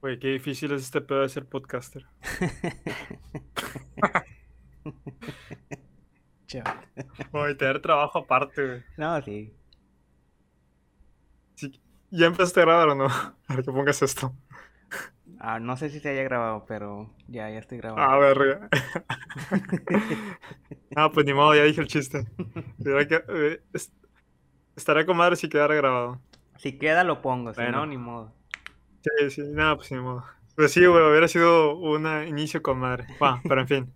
Güey, qué difícil es este pedo de ser podcaster. Chaval. Güey, tener trabajo aparte, güey. No, sí. Sí, ¿Ya empezaste a grabar o no? A ver que pongas esto. Ah, no sé si se haya grabado, pero ya, ya estoy A grabando. ver, Ah, pues ni modo, ya dije el chiste. Que- eh, es- Estaría con madre si quedara grabado. Si queda, lo pongo, si Bueno. no, ni modo. Sí, sí, nada, pues ni modo. Pues sí, güey, hubiera sido un inicio con madre. Pero en fin.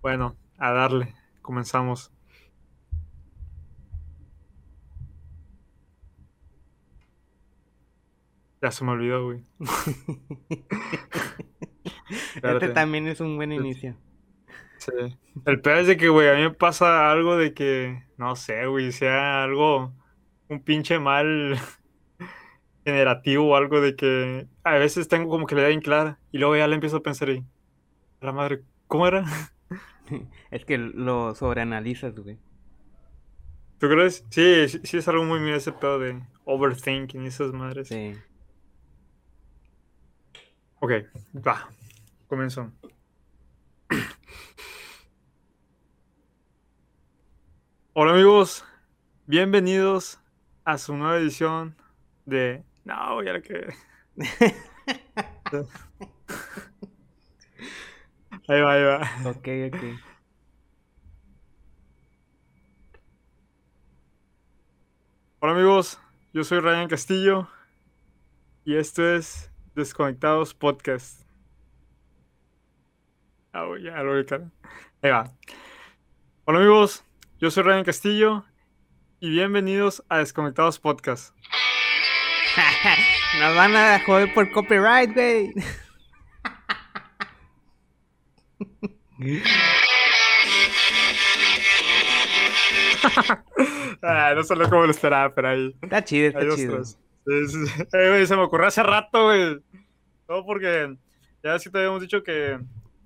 Bueno, a darle. Comenzamos. Ya se me olvidó, güey. Este también es un buen inicio. Sí. El peor es de que, güey, a mí me pasa algo de que, no sé, güey, sea algo, un pinche mal generativo o algo de que a veces tengo como que la idea bien clara y luego ya le empiezo a pensar y, la madre, ¿cómo era? Es que lo sobreanalizas, güey. ¿Tú crees? Sí, sí, sí es algo muy mío ese pedo de overthinking y esas madres. Sí. Ok, va, comienzo. Hola amigos, bienvenidos a su nueva edición de... No, ya la que... Ahí va, ahí va. Ok, ok. Hola amigos, yo soy Ryan Castillo y esto es Desconectados Podcast. Ah, ya lo. Ahí va. Hola amigos, yo soy Ryan Castillo y bienvenidos a Desconectados Podcast. Nos van a joder por copyright, güey. Ah, no salió como lo esperaba, pero ahí. Está chido, está chido. Eh, güey, se me ocurrió hace rato, güey. Todo porque ya sí te habíamos dicho que.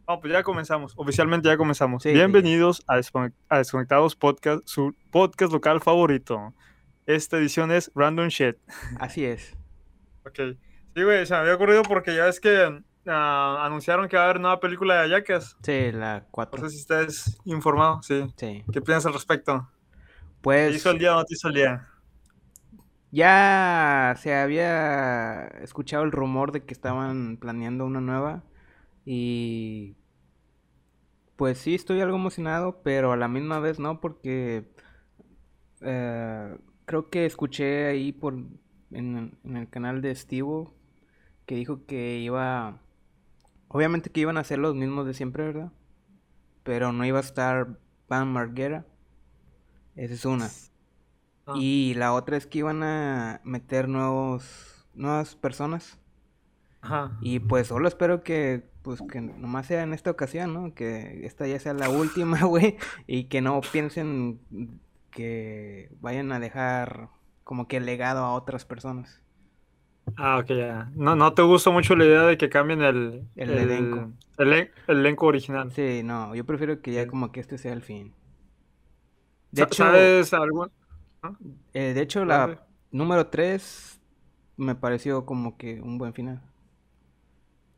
No, pues ya comenzamos. Oficialmente ya comenzamos. Sí, Bienvenidos a Desconectados Podcast, su podcast local favorito. Esta edición es Random Shit. Así es. Ok. Sí, güey, se me había ocurrido porque ya es que ah, anunciaron que va a haber nueva película de Jackass. Sí, la No 4. sé si estás informado, sí. Sí. ¿Qué piensas al respecto? ¿Te Pues hizo el día o no te hizo el día? ya se había escuchado el rumor de que estaban planeando una nueva y pues sí estoy algo emocionado, pero a la misma vez no porque eh, creo que escuché ahí por en, en el canal de Steve que dijo que iba obviamente que iban a ser los mismos de siempre, ¿verdad? Pero no iba a estar Van Margera. Esa es una. Ah. Y la otra es que iban a meter nuevos, nuevas personas. Ajá. Y pues solo espero que, pues que nomás sea en esta ocasión, ¿no? Que esta ya sea la última, güey. Y que no piensen que vayan a dejar como que legado a otras personas. Ah, ok, ya. No, no te gustó mucho la idea de que cambien el, El elenco. El, elen- el elenco original. Sí, no, yo prefiero que ya como que este sea el fin. De hecho, ¿Sabes algún? eh, de hecho la número 3 me pareció como que un buen final.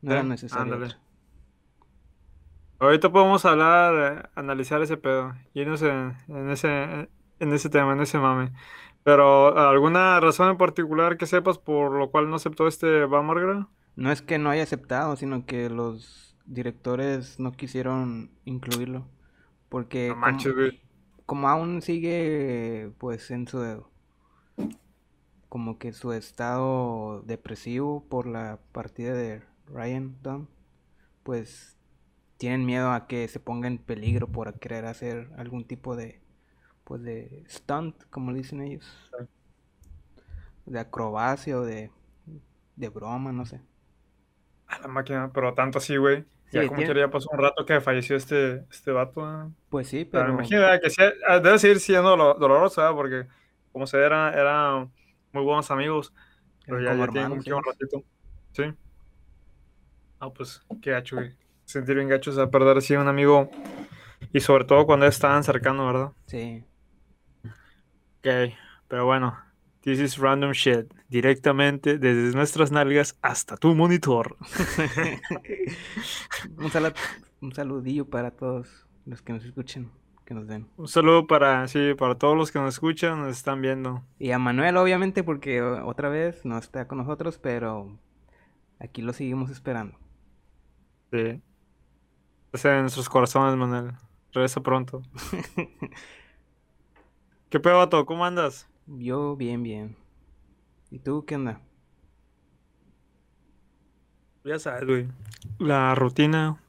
No era necesario. ándale. Ahorita podemos hablar, eh, analizar ese pedo, irnos en, en ese, en ese tema, en ese mame. Pero, ¿alguna razón en particular que sepas por lo cual no aceptó este Van Margera? No es que no haya aceptado, sino que los directores no quisieron incluirlo. Porque No como, manches, como aún sigue pues en su como que su estado depresivo por la partida de Ryan Dunn, pues tienen miedo a que se ponga en peligro por querer hacer algún tipo de pues de stunt, como le dicen ellos. De acrobacia o de de broma, no sé. A la máquina, pero tanto así, güey. Ya como tiene- que ya pasó un rato que falleció este, este vato. ¿eh? Pues sí, Pero pero imagino ¿verdad? que sí, ah, debe seguir siendo dolo- doloroso, ¿verdad? Porque como se ve, era, eran muy buenos amigos. Pero ya, ya tienen como que un ratito. Sí. Ah, pues qué gacho, güey. Sentir bien gacho, o sea, perder así a un amigo. Y sobre todo cuando es tan cercano, ¿verdad? Sí. Ok, pero bueno. This is random shit. directamente desde nuestras nalgas hasta tu monitor. un, sal- un saludillo para todos los que nos escuchen, que nos den. Un saludo para, sí, para todos los que nos escuchan, nos están viendo. Y a Manuel, obviamente, porque otra vez no está con nosotros, pero aquí lo seguimos esperando. Sí. Estás en nuestros corazones, Manuel. Regresa pronto. ¿Qué pedo, vato? ¿Cómo andas? Yo bien, bien. ¿Y tú qué onda? Ya sabes, güey. La rutina.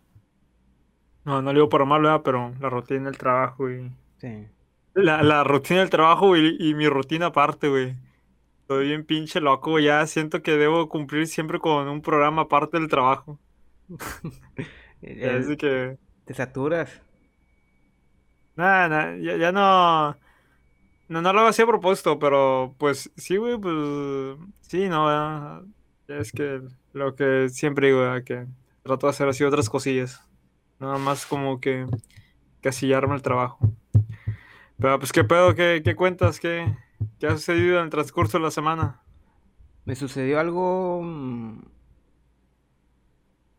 No, no le digo para mal, ¿verdad? Pero la rutina del trabajo, güey. Sí. La, la rutina del trabajo, güey, y mi rutina aparte, güey. Estoy bien pinche loco, güey. Ya siento que debo cumplir siempre con un programa aparte del trabajo. El- es de que... ¿Te saturas? Nada, nada, ya, ya no... No, no lo así a propósito, pero pues sí, güey, pues... Sí, no, ya es que lo que siempre digo, ¿verdad? que trato de hacer así otras cosillas. Nada más como que casillarme el trabajo. Pero pues, ¿qué pedo? ¿Qué, qué cuentas? ¿Qué, qué ha sucedido en el transcurso de la semana? Me sucedió algo... mm,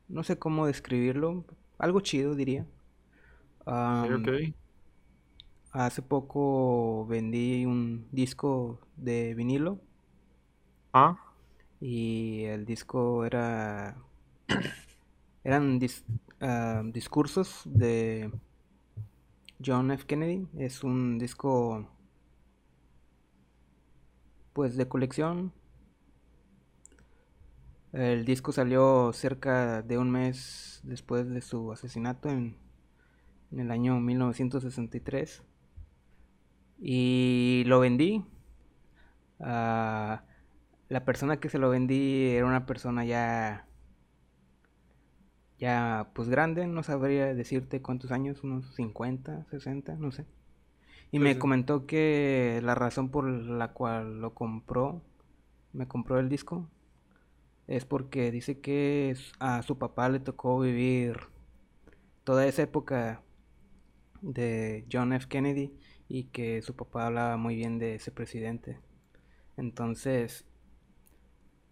No sé cómo describirlo. Algo chido, diría. Ok. Hace poco vendí un disco de vinilo Ah, y el disco era eran dis- ah, discursos de John F. Kennedy. Es un disco pues de colección. El disco salió cerca de un mes después de su asesinato en, en el año 1963 y lo vendí. Ah, la persona que se lo vendí era una persona ya ya pues grande, no sabría decirte cuántos años, unos 50, 60, no sé. Y me comentó que la razón por la cual lo compró, me compró el disco, es porque dice que a su papá le tocó vivir toda esa época de John F. Kennedy y que su papá hablaba muy bien de ese presidente. Entonces,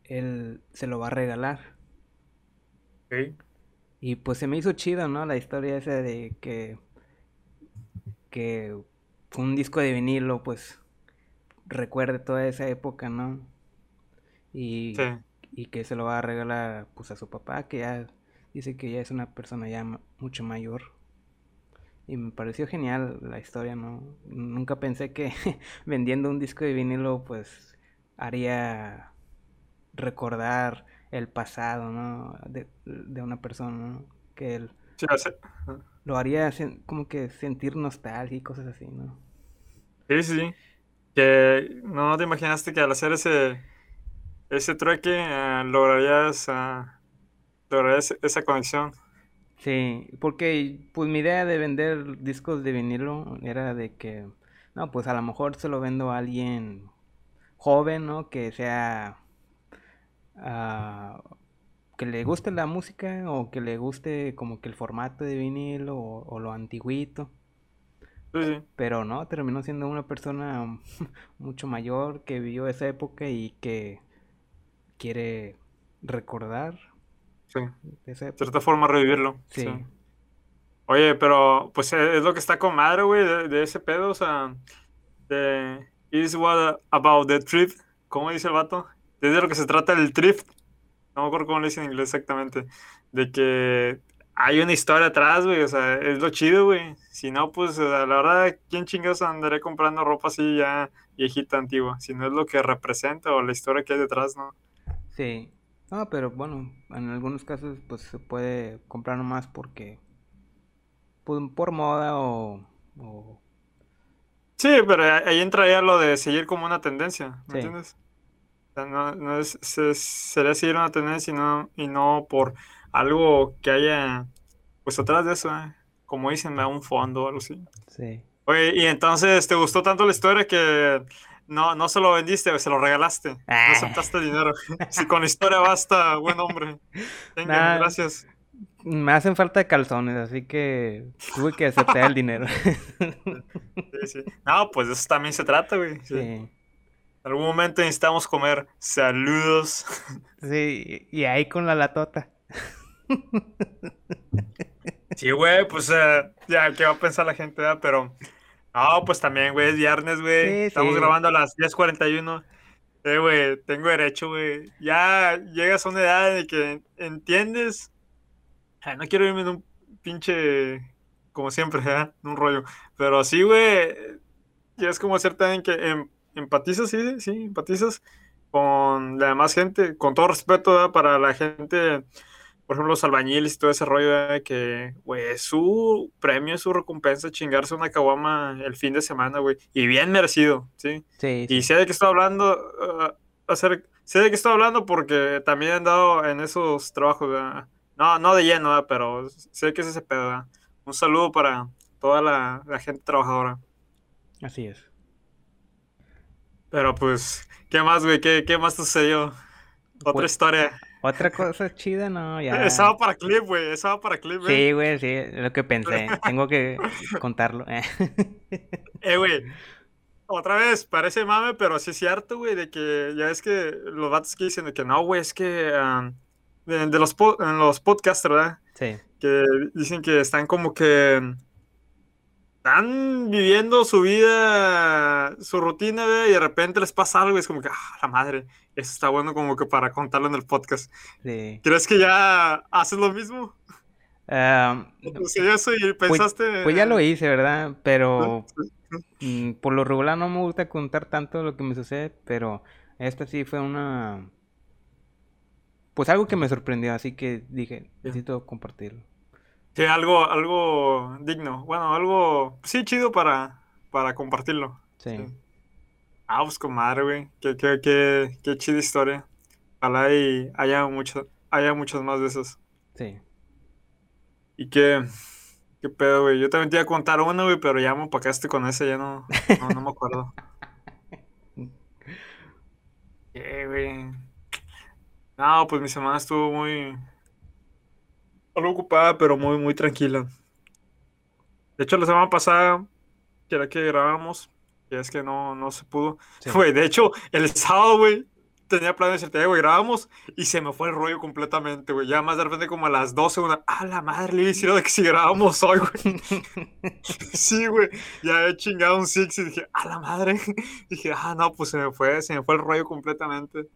él se lo va a regalar. ok. Y pues se me hizo chido, ¿no? La historia esa de que, que fue un disco de vinilo, pues recuerde toda esa época, ¿no? Y, Sí. y que se lo va a regalar pues a su papá, que ya dice que ya es una persona ya mucho mayor. Y me pareció genial la historia, ¿no? Nunca pensé que vendiendo un disco de vinilo pues haría recordar el pasado, ¿no? De, de una persona, ¿no? Que él Sí, lo haría como que sentir nostalgia y cosas así, ¿no? sí, sí. Que no te imaginaste que al hacer ese, ese trueque eh, lograrías, ah, lograrías esa conexión. Sí, porque pues mi idea de vender discos de vinilo era de que, no, pues a lo mejor se lo vendo a alguien joven, ¿no? Que sea, ah, que le guste la música o que le guste como que el formato de vinilo o, o lo antiguito. Sí, sí. Pero no, terminó siendo una persona mucho mayor que vivió esa época y que quiere recordar Sí. De cierta forma revivirlo. Sí. Sí. Oye, pero pues eh, es lo que está con madre, güey, de, de ese pedo, o sea, de is what about the thrift, ¿cómo dice el vato? Es de lo que se trata el thrift, no me acuerdo cómo le dicen en inglés exactamente, de que hay una historia atrás, güey, o sea, es lo chido, güey, si no, pues sea, la verdad, ¿quién chingados andaré comprando ropa así ya viejita, antigua? Si no es lo que representa o la historia que hay detrás, ¿no? Sí. No, pero bueno, en algunos casos pues se puede comprar nomás porque pues, por moda o, o- Sí, pero ahí ahí entra ya lo de seguir como una tendencia, ¿me Sí. entiendes? O sea, no, no es, se- sería seguir una tendencia y no, y no por algo que haya, pues atrás de eso, ¿eh? Como dicen, ¿verdad? un fondo o algo así. Sí. Oye, y entonces, ¿te gustó tanto la historia que no, no se lo vendiste, se lo regalaste? No Ah. aceptaste el dinero. Si con la historia basta, buen hombre. Venga, Nah. gracias. Me hacen falta calzones, así que tuve que aceptar el dinero. Sí, sí. No, pues de eso también se trata, güey. Sí. Sí. algún momento necesitamos comer. Saludos. Sí, y ahí con la latota. Sí, güey, pues eh, ya, ¿qué va a pensar la gente? verdad? Pero, no, pues también, güey, es viernes, güey. Sí, Estamos sí. grabando a las 10.41. Eh, güey, tengo derecho, güey. Ya llegas a una edad de que entiendes. Ay, no quiero irme en un pinche, como siempre, ¿verdad? En un rollo. Pero sí, güey, ya es como hacer también que em- empatizas, sí, sí, empatizas con la demás gente, con todo respeto, ¿verdad? Para la gente por ejemplo, los albañiles y todo ese rollo de que, güey, su premio, es su recompensa chingarse una caguama el fin de semana, güey. Y bien merecido, ¿sí? Sí, Y sé de qué estoy hablando, uh, hacer, sé de qué estoy hablando porque también he andado en esos trabajos, ¿verdad? No, no de lleno, ¿verdad? Pero sé que es ese pedo, ¿verdad? Un saludo para toda la, la gente trabajadora. Así es. Pero pues, ¿qué más, güey? ¿Qué, qué más sucedió? Otra Pues, historia. Otra cosa chida, no, ya. Esa va para clip, güey. Esa va para clip, güey. Sí, güey, sí, es lo que pensé. Tengo que contarlo. eh. Eh, güey. Otra vez, parece mame, pero sí es cierto, güey, de que ya es que los vatos que dicen de que no, güey, es que ah, de, de los, po- en los podcasts, ¿verdad? Sí, Que dicen que están como que están viviendo su vida, su rutina, y de repente les pasa algo y es como que, ah, la madre, eso está bueno como que para contarlo en el podcast. sí. ¿Crees que ya haces lo mismo? Ah, y pensaste... pues ya lo hice, ¿verdad? Pero mm, por lo regular no me gusta contar tanto lo que me sucede, pero esta sí fue una... Pues algo que me sorprendió, así que dije, necesito compartirlo. Sí, algo, algo digno. Bueno, algo, sí, chido para, para compartirlo. Sí, Sí. Ah, pues comadre, güey. Qué, qué, qué, qué chida historia. Ojalá y haya mucho, haya muchas más de esas. sí. Y qué, qué pedo, güey. Yo también te iba a contar una, güey, pero ya me opacaste con ese, ya no, no, no me acuerdo. ¿Qué, güey? No, pues mi semana estuvo muy, algo ocupada, pero muy, muy tranquila. De hecho, la semana pasada, que era que grabamos, ya es que no, no se pudo. Sí. Güey, de hecho, el sábado, güey, tenía plan de decirte, "Eh, güey, grabamos, y se me fue el rollo completamente, güey. Ya más de repente como a las 12, una, ah, la madre, le hicieron de que si grabamos hoy, güey. Sí, güey, ya he chingado un six y dije, a la madre. Dije, ah, no, pues se me fue, se me fue el rollo completamente.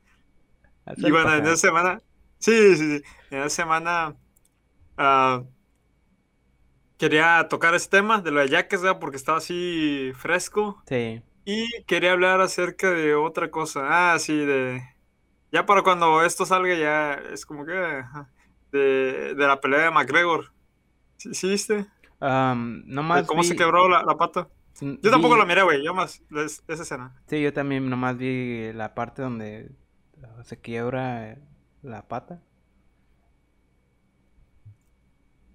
Y bueno, en esa semana, sí, sí, sí, en esa semana ah, quería tocar ese tema de lo de Yaques, ¿verdad? Porque estaba así fresco. Sí, Y quería hablar acerca de otra cosa. Ah, sí, de... Ya para cuando esto salga ya es como que... De, de la pelea de McGregor. ¿Sí, sí viste? De nomás cómo se quebró la, la pata. Yo tampoco la miré, güey. Yo más es- esa escena. Sí, yo también nomás vi la parte donde se quiebra la pata.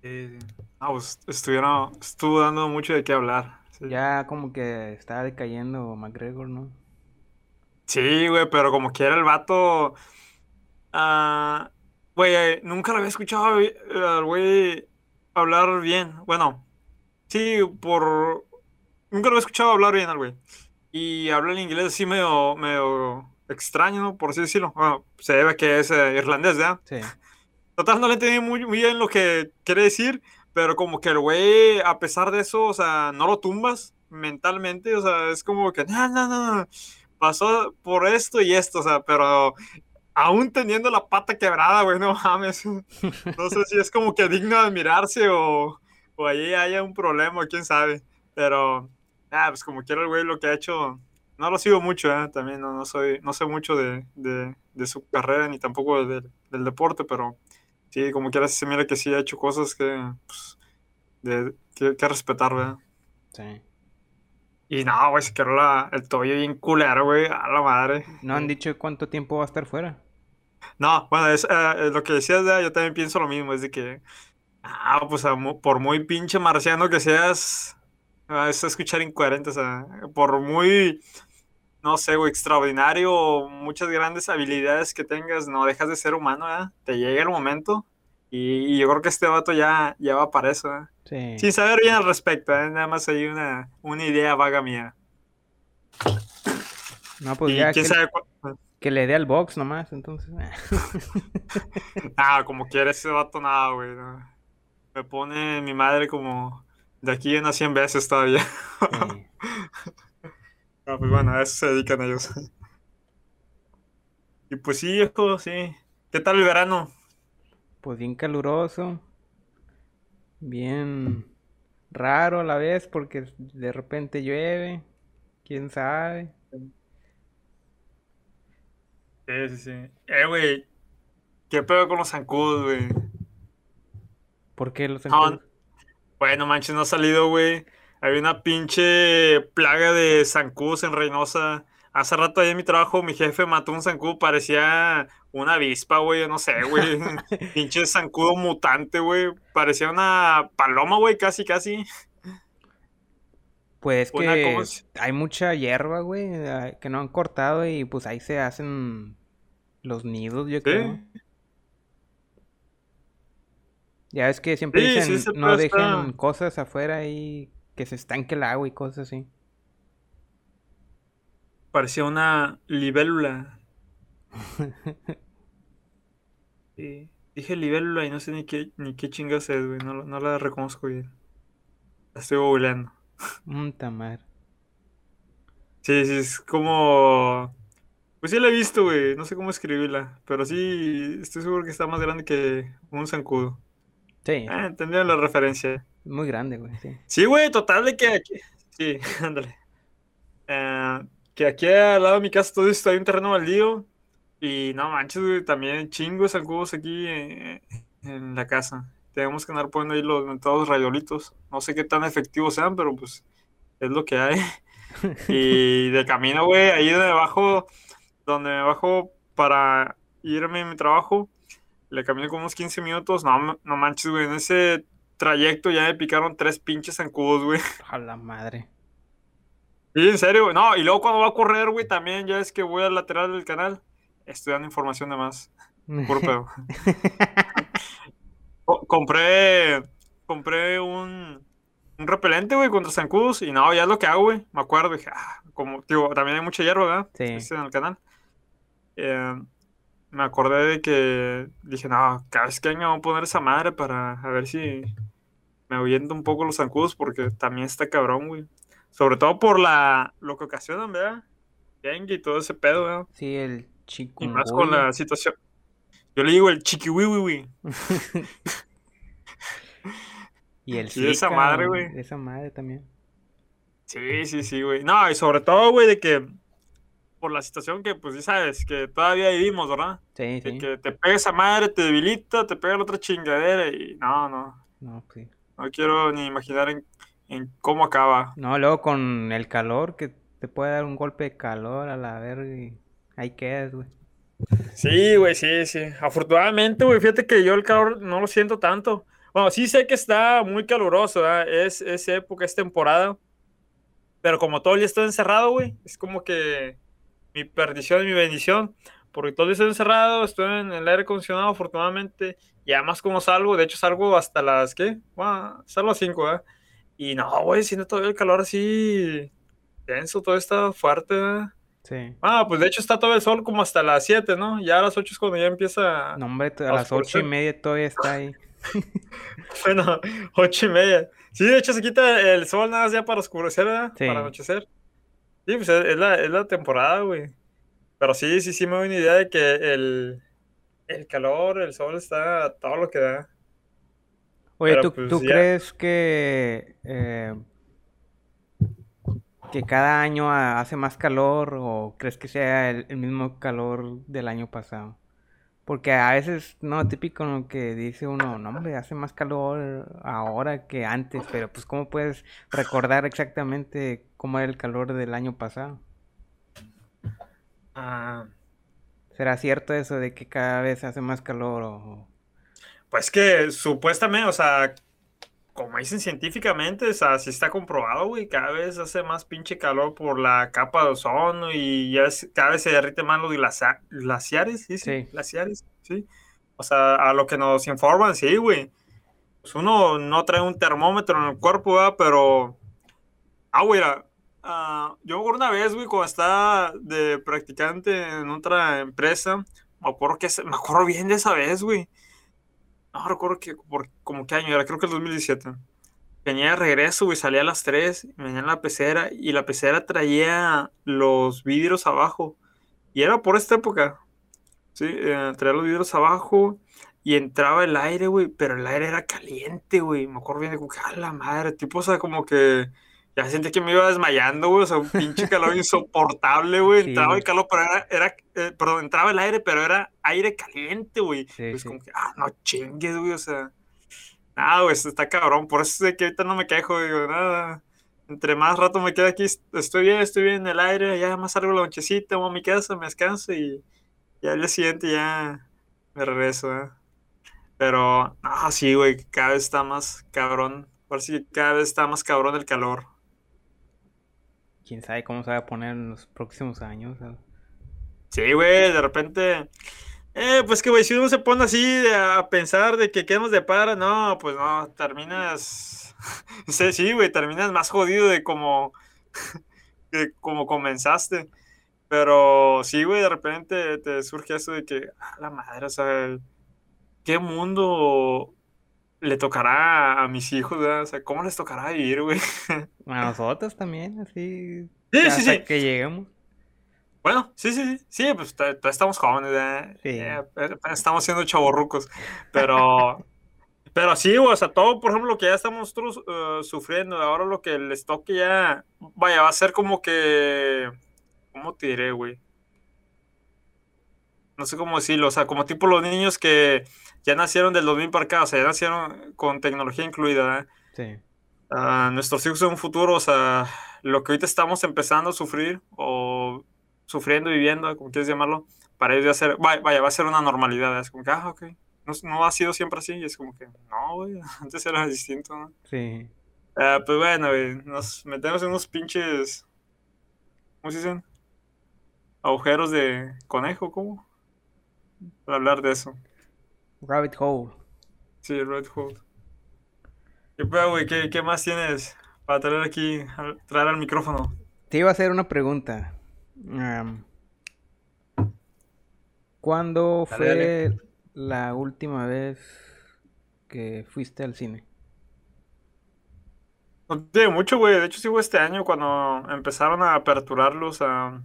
Sí. Ah, pues estuvieron, estuvo dando mucho de qué hablar. Sí. Ya como que está decayendo McGregor, ¿no? Sí, güey, pero como quiera el vato. ah, güey, eh, nunca lo había escuchado eh, al güey hablar bien. Bueno, sí, por. Nunca lo había escuchado hablar bien al güey. Y habla el inglés así medio, medio extraño, ¿no? Por así decirlo. Bueno, se debe a que es eh, irlandés, ¿verdad? Sí, Total, no le entendí muy, muy bien lo que quiere decir, pero como que el güey, a pesar de eso, o sea, no lo tumbas mentalmente, o sea, es como que, no, no, no, pasó por esto y esto, o sea, pero aún teniendo la pata quebrada, güey, no mames. No sé si es como que digno de admirarse o, o ahí haya un problema, quién sabe, pero, ah, pues como quiera el güey lo que ha hecho, no lo sigo mucho, ¿eh? También no, no soy, no sé mucho de, de, de su carrera ni tampoco de- del deporte, pero sí, como quiera se mira que sí ha hecho cosas que, pues, de, que, que respetar, ¿verdad? sí. Y no, güey, se quedó la, el tobillo bien culero, güey, a la madre. ¿No han dicho cuánto tiempo va a estar fuera? No, bueno, es, eh, lo que decías, ¿verdad? yo también pienso lo mismo, es de que, ah, pues a por muy pinche marciano que seas, ah, es escuchar incoherente, o sea, por muy, no sé, güey, extraordinario o muchas grandes habilidades que tengas, no dejas de ser humano, ¿verdad? Te llega el momento y, y yo creo que este vato ya, ya va para eso, ¿verdad? Sí. Sin saber bien al respecto, ¿eh? Nada más hay una, una idea vaga mía. No, pues y ya quién que, sabe cu- que le dé al box nomás, entonces. Ah, como quiera ese vato, nada, güey. no. Me pone mi madre como de aquí en a 100 veces todavía. Sí. No, pues bueno, a eso se dedican ellos. Y pues sí, viejo, sí. ¿Qué tal el verano? Pues bien caluroso, bien raro a la vez porque de repente llueve, quién sabe. Sí, sí, sí. Eh, güey, ¿qué pedo con los zancudos, güey? ¿Por qué los No, zancudos? Bueno, manches, no ha salido, güey. Había una pinche plaga de zancudos en Reynosa. Hace rato ahí en mi trabajo, mi jefe mató un zancudo, parecía una avispa, güey, no sé, güey. pinche zancudo mutante, güey. Parecía una paloma, güey, casi, casi. Pues Una que como si- hay mucha hierba, güey, que no han cortado y pues ahí se hacen los nidos, yo creo. Sí, Ya ves que siempre sí, sí, dicen ese no dejen cosas afuera y que se estanque el agua y cosas así. Parecía una libélula. Sí. Dije libélula y no sé ni qué, ni qué chingas es, güey. No, la- no la reconozco bien. La estoy googleando. Un tamar. Sí, sí, es como. Pues sí la he visto, güey. No sé cómo escribirla. Pero sí, estoy seguro que está más grande que un zancudo. Sí, Ah, entendieron la referencia. muy grande, güey, sí. Sí, güey, total de que aquí. Sí, ándale. Eh, que aquí al lado de mi casa todo esto hay un terreno baldío. Y no manches, güey, también chingos zancudos aquí eh, en la casa. Tenemos que andar poniendo ahí los mentados rayolitos. No sé qué tan efectivos sean, pero pues es lo que hay. Y de camino, güey, ahí de abajo, donde me bajo para irme a mi trabajo, le camino como unos 15 minutos. No, no manches, güey, en ese trayecto ya me picaron tres pinches zancudos, güey. A la madre. Sí, en serio, güey. No, y luego cuando va a correr, güey, también ya es que voy al lateral del canal. Estoy dando información de más. Puro pedo. Co- compré, compré un, un repelente, güey, contra zancudos. Y no, ya es lo que hago, güey. Me acuerdo, dije, ah, como, digo, también hay mucha hierba, ¿verdad? Sí. Este en el canal. Eh, me acordé de que dije, no, cada vez que venga voy a poner esa madre para a ver si me ahuyenta un poco los zancudos, porque también está cabrón, güey. Sobre todo por la, lo que ocasionan, ¿verdad? Dengue y todo ese pedo, ¿verdad? Sí, el Y más con la situación. Yo le digo el chiquiwiwiwi. Y el Y esa madre, güey. Esa madre también. Sí, sí, sí, güey. No, y sobre todo, güey, de que por la situación que, pues, ya sabes, que todavía vivimos, ¿verdad? Sí, sí. que te pega esa madre, te debilita, te pega la otra chingadera y no, no. No, pues sí. No quiero ni imaginar en, en cómo acaba. No, luego con el calor, que te puede dar un golpe de calor a la verga y ahí quedas, güey. Sí, güey, sí, sí. Afortunadamente, güey, fíjate que yo el calor no lo siento tanto. Bueno, sí sé que está muy caluroso, ¿verdad? Es, es época, es temporada. Pero como todo el día estoy encerrado, güey, es como que mi perdición y mi bendición. Porque todo estoy encerrado, estoy en el aire acondicionado, afortunadamente. Y además, como salgo, de hecho, salgo hasta las, ¿qué? Bueno, salgo a las 5, ¿verdad? Y no, güey, siento todavía el calor así denso, todo está fuerte. Sí. Ah, pues de hecho está todo el sol como hasta las 7, ¿no? Ya a las 8 es cuando ya empieza. No, hombre, a a las ocho y oscurecer. media todavía está ahí. Bueno, 8 y media. Sí, de hecho se quita el sol nada más ya para oscurecer, ¿verdad? Sí. Para anochecer. Sí, pues es, la, es la temporada, güey. Pero sí, sí, sí me doy una idea de que el, el calor, el sol está todo lo que da. Oye, Pero ¿tú, pues tú crees que, eh, que cada año ha- hace más calor o crees que sea el, el mismo calor del año pasado? Porque a veces, no, típico ¿no? que dice uno, no, hombre, hace más calor ahora que antes, pero pues ¿cómo puedes recordar exactamente cómo era el calor del año pasado? Ah, ¿Será cierto eso de que cada vez hace más calor o... pues que supuestamente, o sea, como dicen científicamente, o sea, sí está comprobado, güey, cada vez hace más pinche calor por la capa de ozono y ya es- cada vez se derrite más los glacia- glaciares, ¿sí? sí? Glaciares, sí. O sea, a lo que nos informan, sí, güey. Pues uno no trae un termómetro en el cuerpo, ¿verdad? Pero, ah, güey, la- ah, yo me acuerdo una vez, güey, cuando estaba de practicante en otra empresa, me acuerdo que, me acuerdo bien de esa vez, güey. No recuerdo que, por, como qué año era, creo que el 2017. Venía de regreso, güey, salía a las 3, venía en la pecera y la pecera traía los vidrios abajo. Y era por esta época, sí, eh, traía los vidrios abajo y entraba el aire, güey, pero el aire era caliente, güey. Me acuerdo bien de que, a la madre, tipo, o sea, como que ya sentí que me iba desmayando, güey, o sea, un pinche calor insoportable, güey. Sí, Entraba el calor, pero era, era eh, perdón, entraba el aire, pero era aire caliente, güey. Sí, Pues sí. como que, ah, no chingues, güey, o sea. Nada, güey, está cabrón. Por eso es que ahorita no me quejo, digo, nada. Entre más rato me quedo aquí, est- estoy bien, estoy bien en el aire, ya más salgo la nochecita, voy a mi casa, me descanso y ya al día siguiente ya me regreso, ¿eh? Pero, no, sí, güey, cada vez está más cabrón. Parece que cada vez está más cabrón el calor. Quién sabe cómo se va a poner en los próximos años. Sí, güey, de repente. Eh, pues que, güey, si uno se pone así de- a pensar de que qué nos depara, no, pues no, terminas. Sí, sí, güey, terminas más jodido de como. que como comenzaste. Pero sí, güey, de repente te surge eso de que, a la madre, o sea, ¿qué mundo le tocará a mis hijos, verdad? O sea, ¿cómo les tocará vivir, güey? A nosotros también, así. Sí, hasta sí, sí. que lleguemos. Bueno, sí, sí, sí, sí, pues estamos jóvenes, ¿verdad? Sí. Eh, eh, estamos siendo chavorrucos, pero, pero sí, güey, o sea, todo, por ejemplo, lo que ya estamos nosotros eh, sufriendo, ahora lo que les toque ya, vaya, va a ser como que, ¿cómo te diré, güey? No sé cómo decirlo, o sea, como tipo los niños que ya nacieron del 2000 para acá, o sea, ya nacieron con tecnología incluida, ¿verdad? Sí. a nuestros hijos en un futuro, o sea, lo que ahorita estamos empezando a sufrir o sufriendo, viviendo, como quieres llamarlo, para ellos ya ser, vaya, vaya, va a ser una normalidad, es como que, ah, ok, no, no ha sido siempre así, y es como que, no, güey, antes era distinto, ¿no? Sí. Ah, pues bueno, güey, nos metemos en unos pinches, ¿cómo se dicen? Agujeros de conejo, ¿cómo? Para hablar de eso. Rabbit Hole. Sí, Red Hood. ¿Qué pedo, güey? ¿Qué, qué más tienes para traer aquí, al- traer al micrófono? Te iba a hacer una pregunta. ¿Cuándo Dale, fue dale. la última vez que fuiste al cine? No tiene mucho, güey. De hecho, sí fue este año cuando empezaron a aperturarlos. a-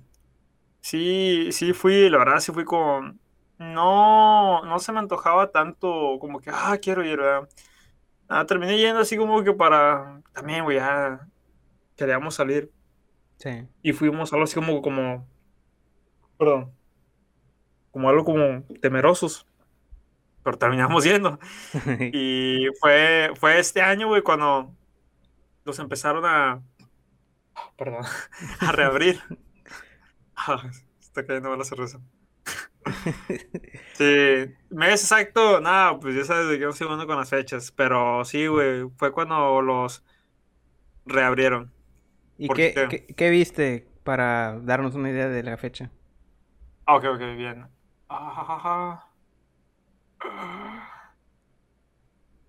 Sí, sí fui, la verdad, sí fui con... No, no se me antojaba tanto como que, ah, quiero ir, ¿verdad? Ah, terminé yendo así como que para... También, güey, ya queríamos salir. Sí. Y fuimos algo así como, como... Perdón. Como algo como temerosos. Pero terminamos yendo. Y fue, fue este año, güey, cuando los empezaron a... Perdón. A reabrir. Ah, está cayendo la cerveza. Sí, mes exacto, nada, pues ya sabes qué estoy hablando con las fechas. Pero sí, güey, fue cuando los reabrieron. ¿Y ¿Por qué, qué? viste para darnos una idea de la fecha? Ah, ok, ok, bien. Ah,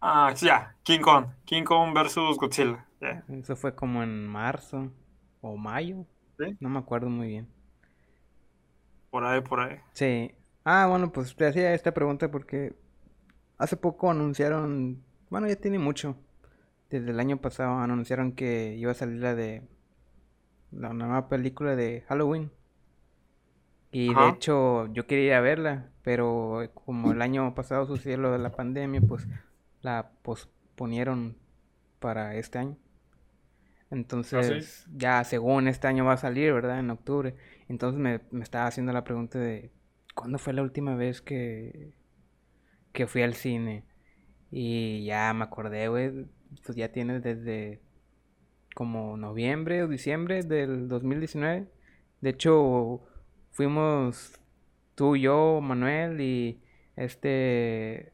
ah, sí, ya, King Kong. King Kong versus Godzilla. Eso fue como en marzo o mayo. ¿Sí? No me acuerdo muy bien. Por ahí, por ahí. Sí. Ah, bueno, pues te hacía esta pregunta porque hace poco anunciaron, bueno, ya tiene mucho. Desde el año pasado anunciaron que iba a salir la de la nueva película de Halloween. Y de hecho yo quería ir a verla, pero como el año pasado sucedió lo de la pandemia, pues la posponieron para este año. Entonces, ya según este año va a salir, ¿verdad? En octubre. Entonces me, me estaba haciendo la pregunta de ¿cuándo fue la última vez que, que fui al cine? Y ya me acordé, güey, pues ya tiene desde como noviembre o diciembre del 2019. De hecho, fuimos tú, yo, Manuel y este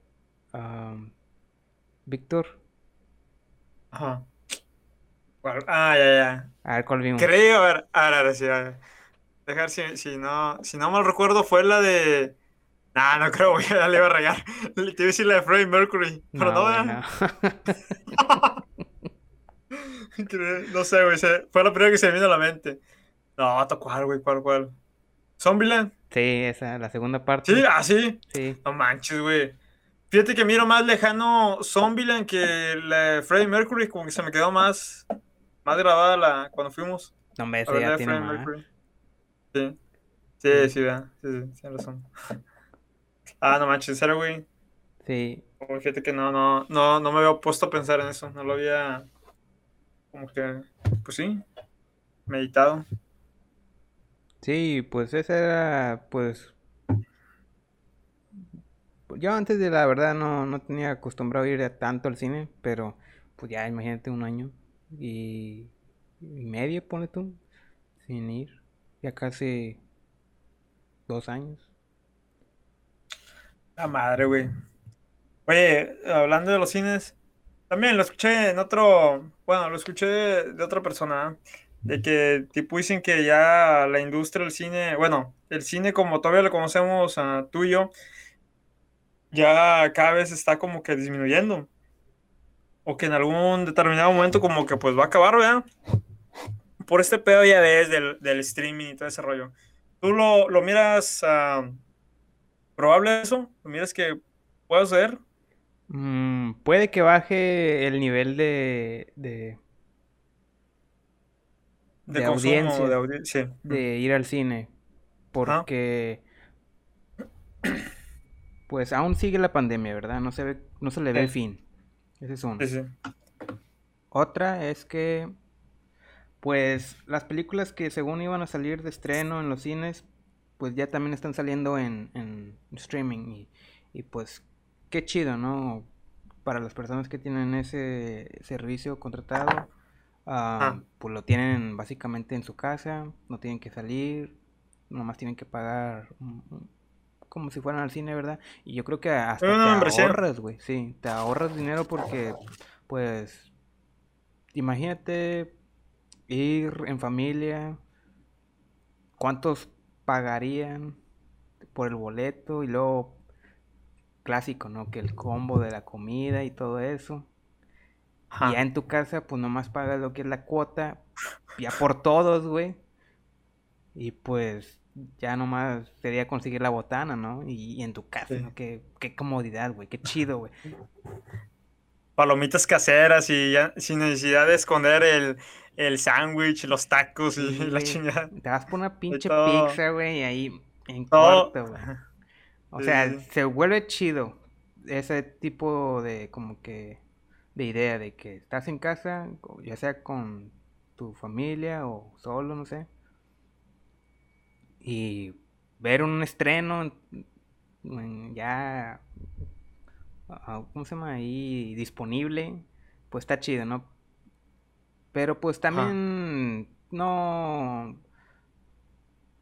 am, Víctor. Ajá. ¿Cuál? Ah, ya, ya. A ver cuál vimos. Creo, a ver, a ver, a ver, sí, a ver. Dejar si, si no, si no mal recuerdo fue la de. Nah, no creo, güey, ya le iba a rayar. Le- Te iba a decir la de Freddie Mercury, pero No, no, no. no sé, güey. Fue la primera que se me vino a la mente. No, ¿cuál, güey? ¿Cuál, cuál? ¿Zombieland? Sí, esa, la segunda parte. Sí, ah, sí. Sí. No manches, güey. Fíjate que miro más lejano Zombieland que la Freddie Mercury, como que se me quedó más, más grabada la, cuando fuimos. No me sé, ya tiene más. Sí. Sí, sí, sí, sí, sí, razón. Ah, no manches, ¿en serio, güey? Sí. fíjate que no, no, no, no me había puesto a pensar en eso. No lo había, como que, pues sí, meditado. Sí, pues esa era, pues... Yo antes de la verdad no, no tenía acostumbrado a ir tanto al cine, pero pues ya imagínate un año y, y medio, pone tú, sin ir. Ya casi dos años. La madre, güey. Oye, hablando de los cines, también lo escuché en otro, bueno, lo escuché de, otra persona, de que tipo dicen que ya la industria del cine, bueno, el cine como todavía lo conocemos uh, tú y yo, ya cada vez está como que disminuyendo. O que en algún determinado momento como que pues va a acabar, ¿verdad? Por este pedo ya ves del, del streaming y todo ese rollo. ¿Tú lo, lo miras uh, probable eso? ¿Lo miras que pueda suceder? Mm, puede que baje el nivel de, de, de, audiencia, de, ir al cine. Porque pues aún sigue la pandemia, ¿verdad? No se ve, no se le ve el fin. Ese es uno. Otra es que pues las películas que según iban a salir de estreno en los cines, pues ya también están saliendo en, en streaming. Y, pues qué chido, ¿no? Para las personas que tienen ese servicio contratado, ah. pues lo tienen básicamente en su casa, no tienen que salir, nomás tienen que pagar como si fueran al cine, ¿verdad? Y yo creo que hasta te ahorras, güey, sí, te ahorras dinero porque, pues, imagínate ir en familia, cuántos pagarían por el boleto y luego clásico, ¿no? Que el combo de la comida y todo eso. Y ya en tu casa, pues nomás pagas lo que es la cuota, ya por todos, güey. Y pues ya nomás sería conseguir la botana, ¿no? Y, en tu casa, ¿no? Qué, qué comodidad, güey, qué chido, güey palomitas caseras y ya sin necesidad de esconder el, el sándwich, los tacos y la chingada. Te vas por una pinche pizza, güey, ahí en corto, güey. O sea, se vuelve chido ese tipo de como que de idea de que estás en casa, ya sea con tu familia o solo, no sé. Y ver un estreno ya ¿cómo se llama? Ahí disponible, pues está chido, ¿no? Pero pues también no,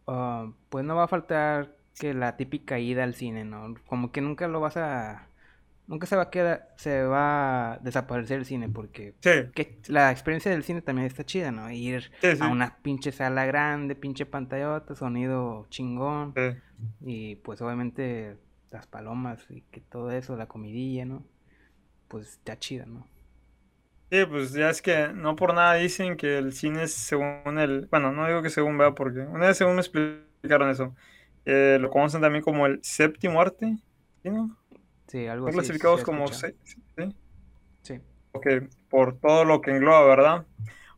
ah, pues no va a faltar que la típica ida al cine, ¿no? Como que nunca lo vas a, nunca se va a quedar, se va a desaparecer el cine porque que la experiencia del cine también está chida, ¿no? Ir a una pinche sala grande, pinche pantallota, sonido chingón y pues obviamente las palomas y que todo eso, la comidilla, ¿no? Pues está chida, ¿no? Sí, pues ya es que no por nada dicen que el cine es según el, bueno, no digo que según vea porque una vez según me explicaron eso, eh, lo conocen también como el séptimo arte, ¿sí, no? Sí, algo así. clasificados como ¿sí? Sí. Ok, por todo lo que engloba, ¿verdad?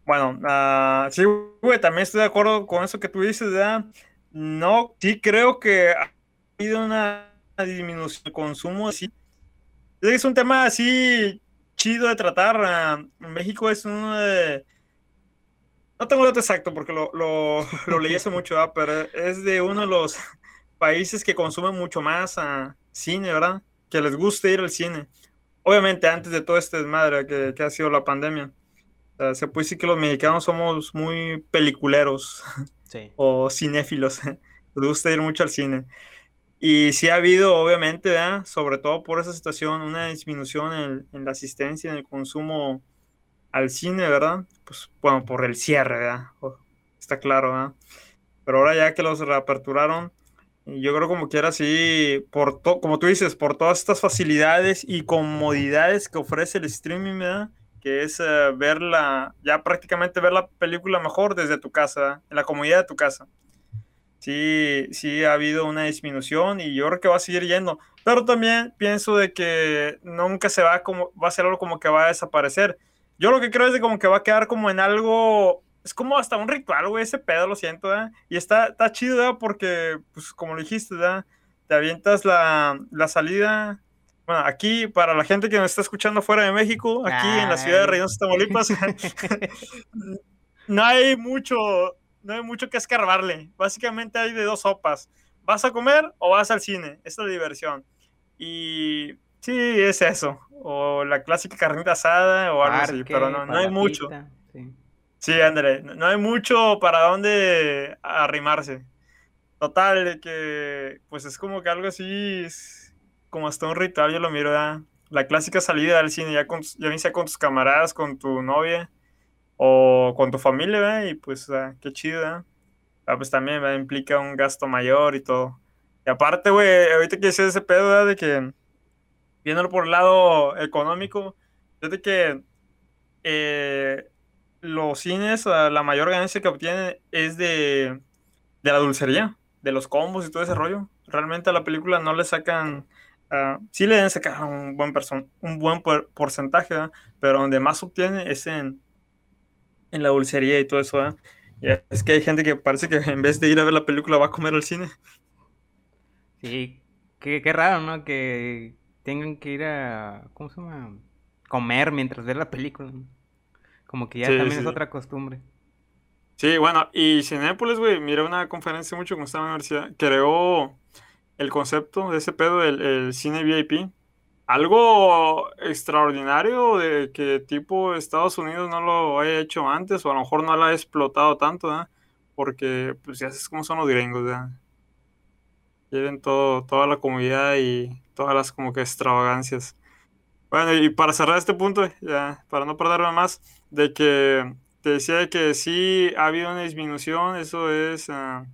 Bueno, uh, sí, güey, también estoy de acuerdo con eso que tú dices, ¿verdad? No, sí creo que ha habido una disminución del consumo, sí. Es un tema así chido de tratar. Ah, México es uno de... No tengo el dato exacto porque lo, lo, leí hace mucho, pero es de uno de los países que consumen mucho más cine, ¿verdad? Que les gusta ir al cine. Obviamente antes de todo este desmadre que, que ha sido la pandemia. se puede decir que los mexicanos somos muy peliculeros o cinéfilos. Les gusta ir mucho al cine. Y sí ha habido, obviamente, sobre todo por esa situación, una disminución en, la asistencia, en el consumo al cine, ¿verdad? Pues bueno, por el cierre, ¿verdad? Está claro, ¿verdad? Pero ahora ya que los reaperturaron, yo creo como quiera así, por como tú dices, por todas estas facilidades y comodidades que ofrece el streaming, que es uh, verla, ya prácticamente ver la película mejor desde tu casa, en la comodidad de tu casa. Sí, sí ha habido una disminución y yo creo que va a seguir yendo. Pero también pienso de que nunca se va como, va a ser algo como que va a desaparecer. Yo lo que creo es de como que va a quedar como en algo, es como hasta un ritual, güey, ese pedo, lo siento, ¿verdad? Y está, está chido, ¿verdad? Porque, pues, como lo dijiste, ¿verdad? Te avientas la, la salida, bueno, aquí, para la gente que nos está escuchando fuera de México, aquí en la ciudad de Reynosa, Tamaulipas, no hay mucho, no hay mucho que escarbarle. Básicamente hay de dos sopas. ¿Vas a comer o vas al cine? Esta es la diversión. Y sí, es eso. O la clásica carnita asada o algo así, pero no, no hay mucho. Sí André, no hay mucho para dónde arrimarse. Total, de que pues es como que algo así, como hasta un ritual, yo lo miro, ya. la clásica salida al cine, ya, con, ya sea con tus camaradas, con tu novia o con tu familia, y pues qué chido, ¿eh? Ah, pues también implica un gasto mayor y todo. Y aparte, güey, ahorita que decía ese pedo, de que viéndolo por el lado económico, de que eh, los cines, la mayor ganancia que obtienen es de, de la dulcería, de los combos y todo ese rollo. Realmente a la película no le sacan, uh, sí le deben sacar un buen, un buen porcentaje, pero donde más obtiene es en, en la dulcería y todo eso. ¿verdad? es que hay gente que parece que en vez de ir a ver la película va a comer al cine. Sí, qué, raro, ¿no? Que tengan que ir a, ¿cómo se llama? Comer mientras ver la película. Como que ya también es otra costumbre. Sí, bueno, y Cinépolis, güey, miré una conferencia mucho cuando estaba en la universidad, creó el concepto de ese pedo del el cine VIP algo extraordinario de que tipo Estados Unidos no lo haya hecho antes o a lo mejor no lo ha explotado tanto, ¿eh? porque pues ya es como son los gringos, ¿verdad? Quieren todo, toda la comodidad y todas las como que extravagancias. Bueno, y para cerrar este punto, ya, para no perderme más, de que te decía que sí ha habido una disminución, eso es, uh,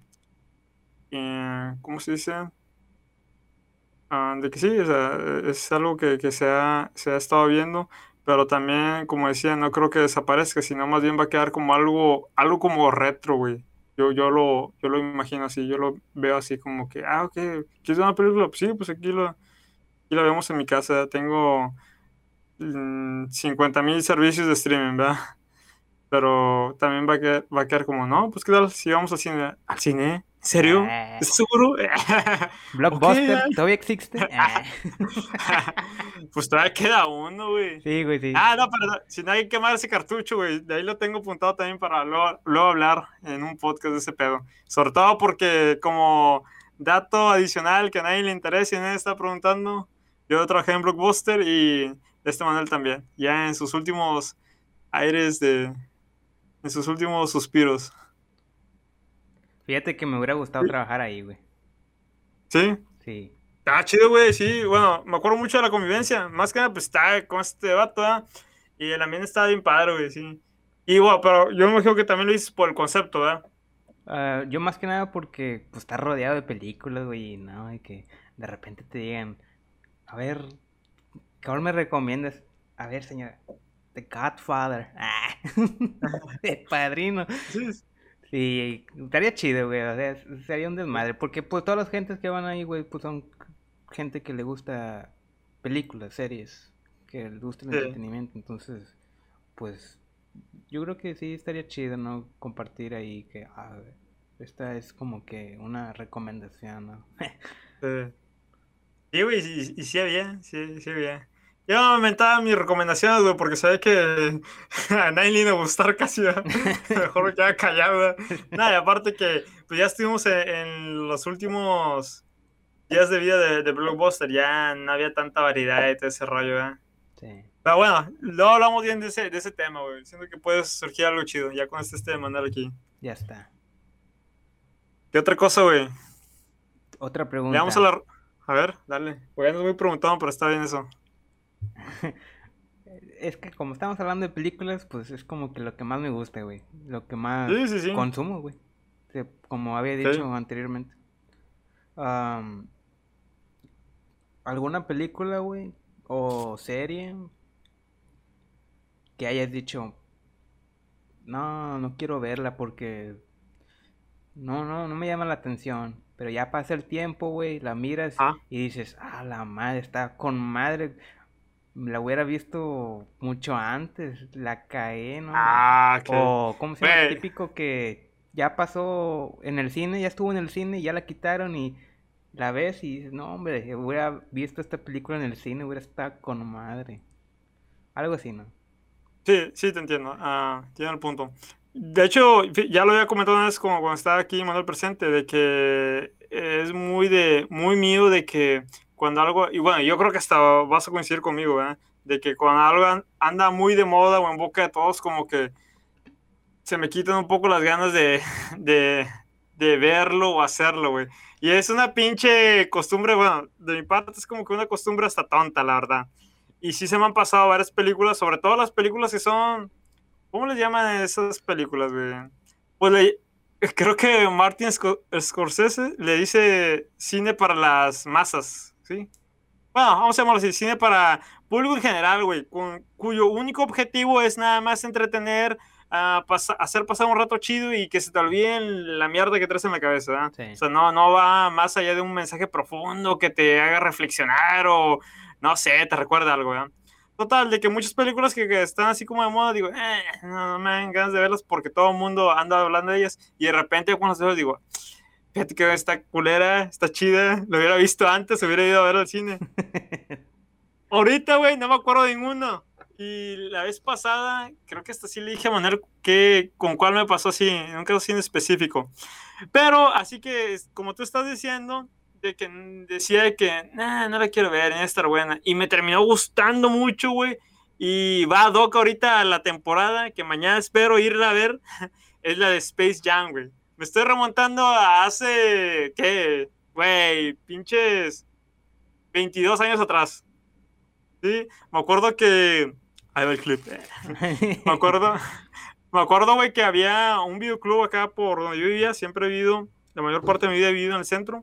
¿cómo se dice? Ah, de que sí, o es algo que, que se, ha, se ha estado viendo, pero también, como decía, no creo que desaparezca, sino más bien va a quedar como algo, algo como retro, güey. Yo, yo, lo, yo lo imagino así, yo lo veo así como que, ah, ok, ¿quieres ver una película? Pues sí, pues aquí, lo, aquí la vemos en mi casa, tengo 50 mm, mil servicios de streaming, ¿verdad? Pero también va a, quedar, va a quedar como, no, pues qué tal si vamos al cine, al cine, serio? Eh. ¿Estás seguro? Blockbuster, ¿todavía existe? pues todavía queda uno, güey. Sí, güey, sí. Ah, no, pero si no hay que quemar ese cartucho, güey. De ahí lo tengo apuntado también para luego, hablar en un podcast de ese pedo. Sobre todo porque como dato adicional que a nadie le interesa y nadie está preguntando, yo trabajé en Blockbuster y este Manuel también. Ya en sus últimos aires de... En sus últimos suspiros. Fíjate que me hubiera gustado trabajar ahí, güey. ¿Sí? Sí. Está chido, güey, sí. Bueno, me acuerdo mucho de la convivencia. Más que nada, pues está con este vato, ¿verdad? Y el ambiente estaba bien padre, güey, sí. Y bueno, pero yo me imagino que también lo dices por el concepto, ¿verdad? Ah, yo más que nada porque pues está rodeado de películas, güey, y no, y que de repente te digan, a ver, ¿qué me recomiendas? A ver, señora, The Godfather. Ah, el padrino. Sí, Sí, estaría chido, güey. O sea, sería un desmadre. Porque pues todas las gentes que van ahí, güey, pues son gente que le gusta películas, series, que le gusta el entretenimiento. Entonces, pues yo creo que sí estaría chido, ¿no? Compartir ahí que ah, esta es como que una recomendación, ¿no? sí, güey, y, y sí había, sí, sí había. Yo me inventaba mis recomendaciones, güey, porque sabía que a nadie le iba a gustar casi, mejor me quedaba callado. Nada, y aparte que pues ya estuvimos en, los últimos días de vida de, Blockbuster, ya no había tanta variedad de ese rollo, ¿eh? Sí. Pero bueno, luego hablamos bien de ese, de ese tema, güey. Siento que puede surgir algo chido, ya con este, este de mandar aquí. Ya está. ¿Qué otra cosa, güey? Otra pregunta. vamos a la... A ver, dale. Güey, no muy preguntado, pero está bien eso. es que como estamos hablando de películas, pues es como que lo que más me gusta, güey. Lo que más consumo, güey. como había dicho anteriormente. ¿Alguna película, güey? ¿O serie? que hayas dicho, no, no quiero verla porque no, no, no me llama la atención. Pero ya pasa el tiempo, güey, la miras Ah. y dices, ah, la madre, está con madre. La hubiera visto mucho antes, la cae, ¿no? Ah, ok. O, ¿cómo se llama? Típico que ya pasó en el cine, ya estuvo en el cine, ya la quitaron y la ves y dices, no, hombre, hubiera visto esta película en el cine, hubiera estado con madre. Algo así, ¿no? Sí, sí, te entiendo. Ah, tiene el punto. De hecho, ya lo había comentado una vez como cuando estaba aquí Manuel presente, de que es muy de, muy mío de que cuando algo, y bueno, yo creo que hasta vas a coincidir conmigo, ¿verdad? De que cuando algo an- anda muy de moda o en boca de todos, como que se me quitan un poco las ganas de, de, de verlo o hacerlo, güey. Y es una pinche costumbre, bueno, de mi parte es como que una costumbre hasta tonta, la verdad. Y sí se me han pasado varias películas, sobre todo las películas que son, ¿cómo les llaman esas películas, güey? Pues le- creo que Martin Sco- Scorsese le dice cine para las masas, ¿sí? Bueno, vamos a llamarlo así, cine para público en general, güey, con- cuyo único objetivo es nada más entretener, ah, pasa- hacer pasar un rato chido y que se te olviden la mierda que traes en la cabeza. Sí. O sea, no, no va más allá de un mensaje profundo que te haga reflexionar o, no sé, te recuerda algo, ¿verdad? Total, de que muchas películas que, que están así como de moda, digo, eh, no, no me dan ganas de verlas porque todo el mundo anda hablando de ellas y de repente cuando las veo digo, fíjate que esta culera, está chida, lo hubiera visto antes, hubiera ido a ver al cine. Ahorita, güey, no me acuerdo de ninguno. Y la vez pasada, creo que hasta sí le dije a Manuel que, con cuál me pasó así, en un caso así en específico. Pero, así que, como tú estás diciendo, de que decía que, nah, no la quiero ver, no estar buena. Y me terminó gustando mucho, güey. Y va a Doc ahorita a la temporada, que mañana espero irla a ver, es la de Space Jam, güey. Me estoy remontando a hace, ¿qué? Güey, pinches 22 años atrás. Sí, me acuerdo que... Ahí va el clip. Me acuerdo, me acuerdo, güey, que había un videoclub acá por donde yo vivía. Siempre he vivido, la mayor parte de mi vida he vivido en el centro.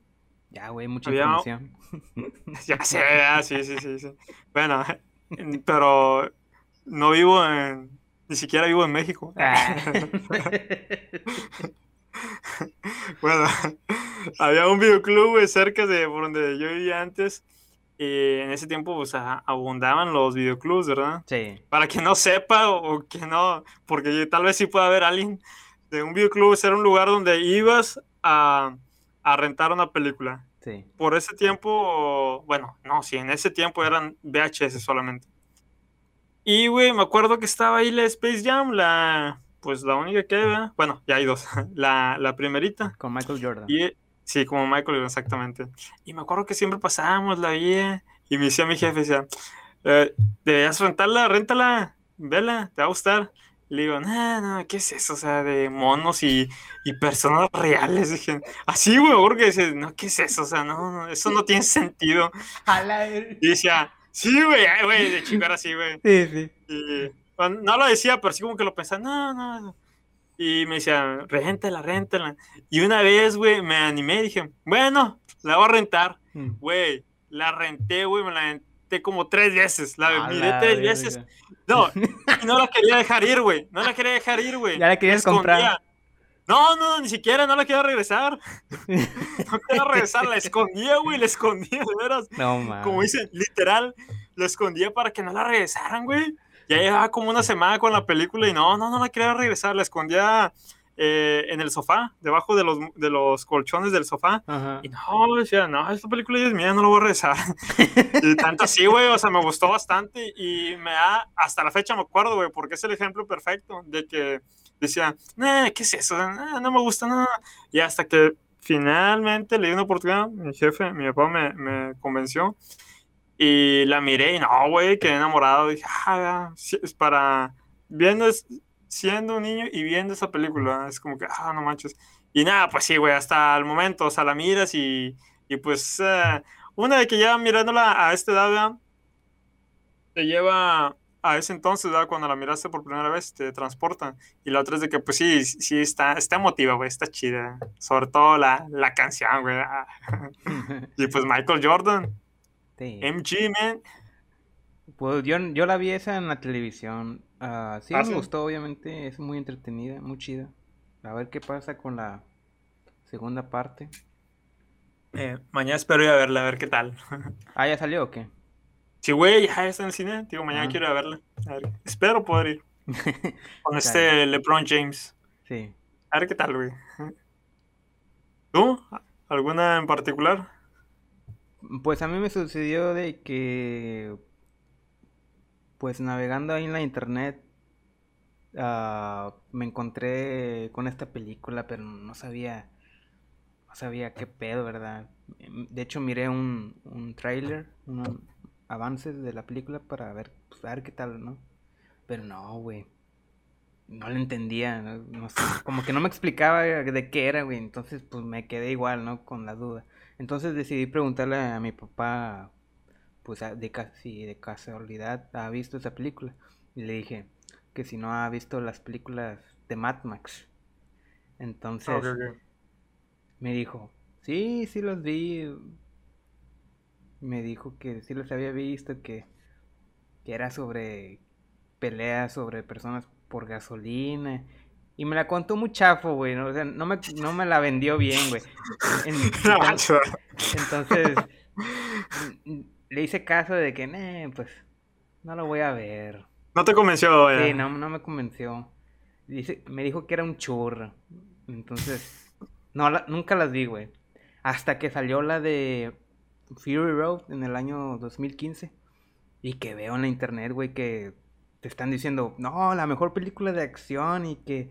Ya, güey, mucha Había- información. Ya sé, ah, sí, sí, sí, sí. Bueno, pero no vivo en, ni siquiera vivo en México. Bueno, había un videoclub, cerca de por donde yo vivía antes. Y en ese tiempo, pues, abundaban los videoclubs, ¿verdad? sí, Para que no sepa o, o que no, porque tal vez sí pueda haber alguien de un videoclub, era un lugar donde ibas a, a rentar una película. sí. Por ese tiempo, bueno, no, sí, en ese tiempo eran VHS solamente. Y, güey, me acuerdo que estaba ahí la Space Jam, la, pues la única que hay, ¿verdad? Bueno, ya hay dos, la, la primerita. Con Michael Jordan. Y, sí, como Michael, exactamente. Y me acuerdo que siempre pasábamos, la veía, y me decía mi jefe, decía, eh, deberías rentarla, réntala, vela, te va a gustar. Y le digo, no, no, ¿qué es eso? O sea, de monos y, y personas reales. Dije, así, güey, me acuerdo que dice, no, ¿qué es eso? O sea, no, no, eso no tiene sentido. Y decía, sí, güey, güey, de chico era así, güey. Sí, sí. Y no lo decía, pero sí como que lo pensaba, no, no, no. Y me decía, réntala, réntala. Y una vez, güey, me animé y dije, bueno, la voy a rentar. Mm. Güey, la renté, güey, me la renté como tres veces. La miré la tres veces. No, y no la quería dejar ir, güey. No la quería dejar ir, güey. Ya la querías comprar. No, no, ni siquiera, no la quería regresar. No quería regresar, la escondía, güey, la escondía, de veras No, mames. como dicen, literal, lo escondía para que no la regresaran, güey. Ya llevaba como una semana con la película y no, no, no la quería regresar, la escondía eh, en el sofá, debajo de los, de los colchones del sofá. Ajá. Y no, decía, no, esta película ya es mía, no la voy a regresar. y tanto así, güey, o sea, me gustó bastante y me da, hasta la fecha me acuerdo, güey, porque es el ejemplo perfecto de que decía, nah, ¿qué es eso? Nah, no me gusta nada. Y hasta que finalmente le di una oportunidad, mi jefe, mi papá me, me convenció y la miré y no, güey, quedé enamorado. Dije, ah, es para viendo, es- siendo un niño y viendo esa película, es como que, ah, no manches. Y nada, pues sí, güey, hasta el momento, o sea, la miras y, y pues eh, una de que ya mirándola a esta edad, ¿verdad? te lleva a ese entonces, ¿verdad? Cuando la miraste por primera vez, te transporta. Y la otra es de que, pues sí, sí está, está emotiva, güey, está chida. Sobre todo la, la canción, güey. ah. Y pues Michael Jordan, Sí. MG, man. Pues yo, yo la vi esa en la televisión. Ah, sí, ¿Ah, me gustó, obviamente. Es muy entretenida, muy chida. A ver qué pasa con la segunda parte. Eh, mañana espero ir a verla, a ver qué tal. Ah, ¿ya salió o qué? Sí, güey, ya está en el cine. Digo, mañana Ah. quiero ir a verla. A ver, espero poder ir. Con este LeBron James. Sí. A ver qué tal, güey. ¿Tú? ¿Alguna en particular? Pues a mí me sucedió de que, pues navegando ahí en la internet, ah, me encontré con esta película, pero no sabía, no sabía qué pedo, ¿verdad? Em, De hecho, miré un, un tráiler, unos avances de la película para ver, pues, a ver qué tal, ¿no? Pero no, güey. No le entendía, como que no me explicaba de qué era, güey, entonces pues me quedé igual, ¿no? Con la duda. Entonces decidí preguntarle a mi papá, pues de casi de casualidad ha visto esa película. Y le dije que si no ha visto las películas de Mad Max. Entonces Ah, ok. me dijo, sí, sí los vi. Me dijo que sí los había visto, que, que era sobre peleas sobre personas por gasolina. Y me la contó muy chafo, güey. ¿no? O sea, no me, no me la vendió bien, güey. Entonces, mm, le hice caso de que, "Nah, pues, no lo voy a ver. No te convenció, vaya. Sí, no, no me convenció. Dice, me dijo que era un churro. Entonces, no, la- nunca las vi, güey. Hasta que salió la de Fury Road en el año 2015. Y que veo en la internet, güey, que te están diciendo, no, la mejor película de acción y que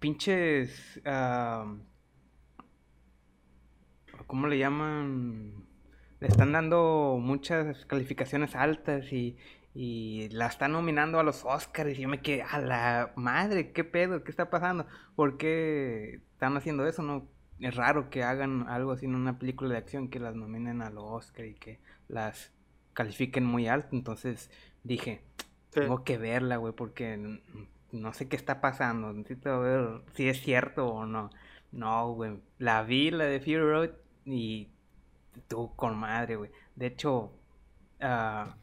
pinches... ah, ¿Cómo le llaman? Le están dando muchas calificaciones altas y, y la están nominando a los Oscars. Y yo me quedé, a la madre, ¿qué pedo? ¿Qué está pasando? ¿Por qué están haciendo eso? No, es raro que hagan algo así en una película de acción, que las nominen a los Oscar y que las califiquen muy alto. Entonces dije, Sí. tengo que verla, güey, porque no sé qué está pasando. Necesito ver si es cierto o no. No, güey. La vi, la de Fury Road, y tú con madre, güey. De hecho, ah,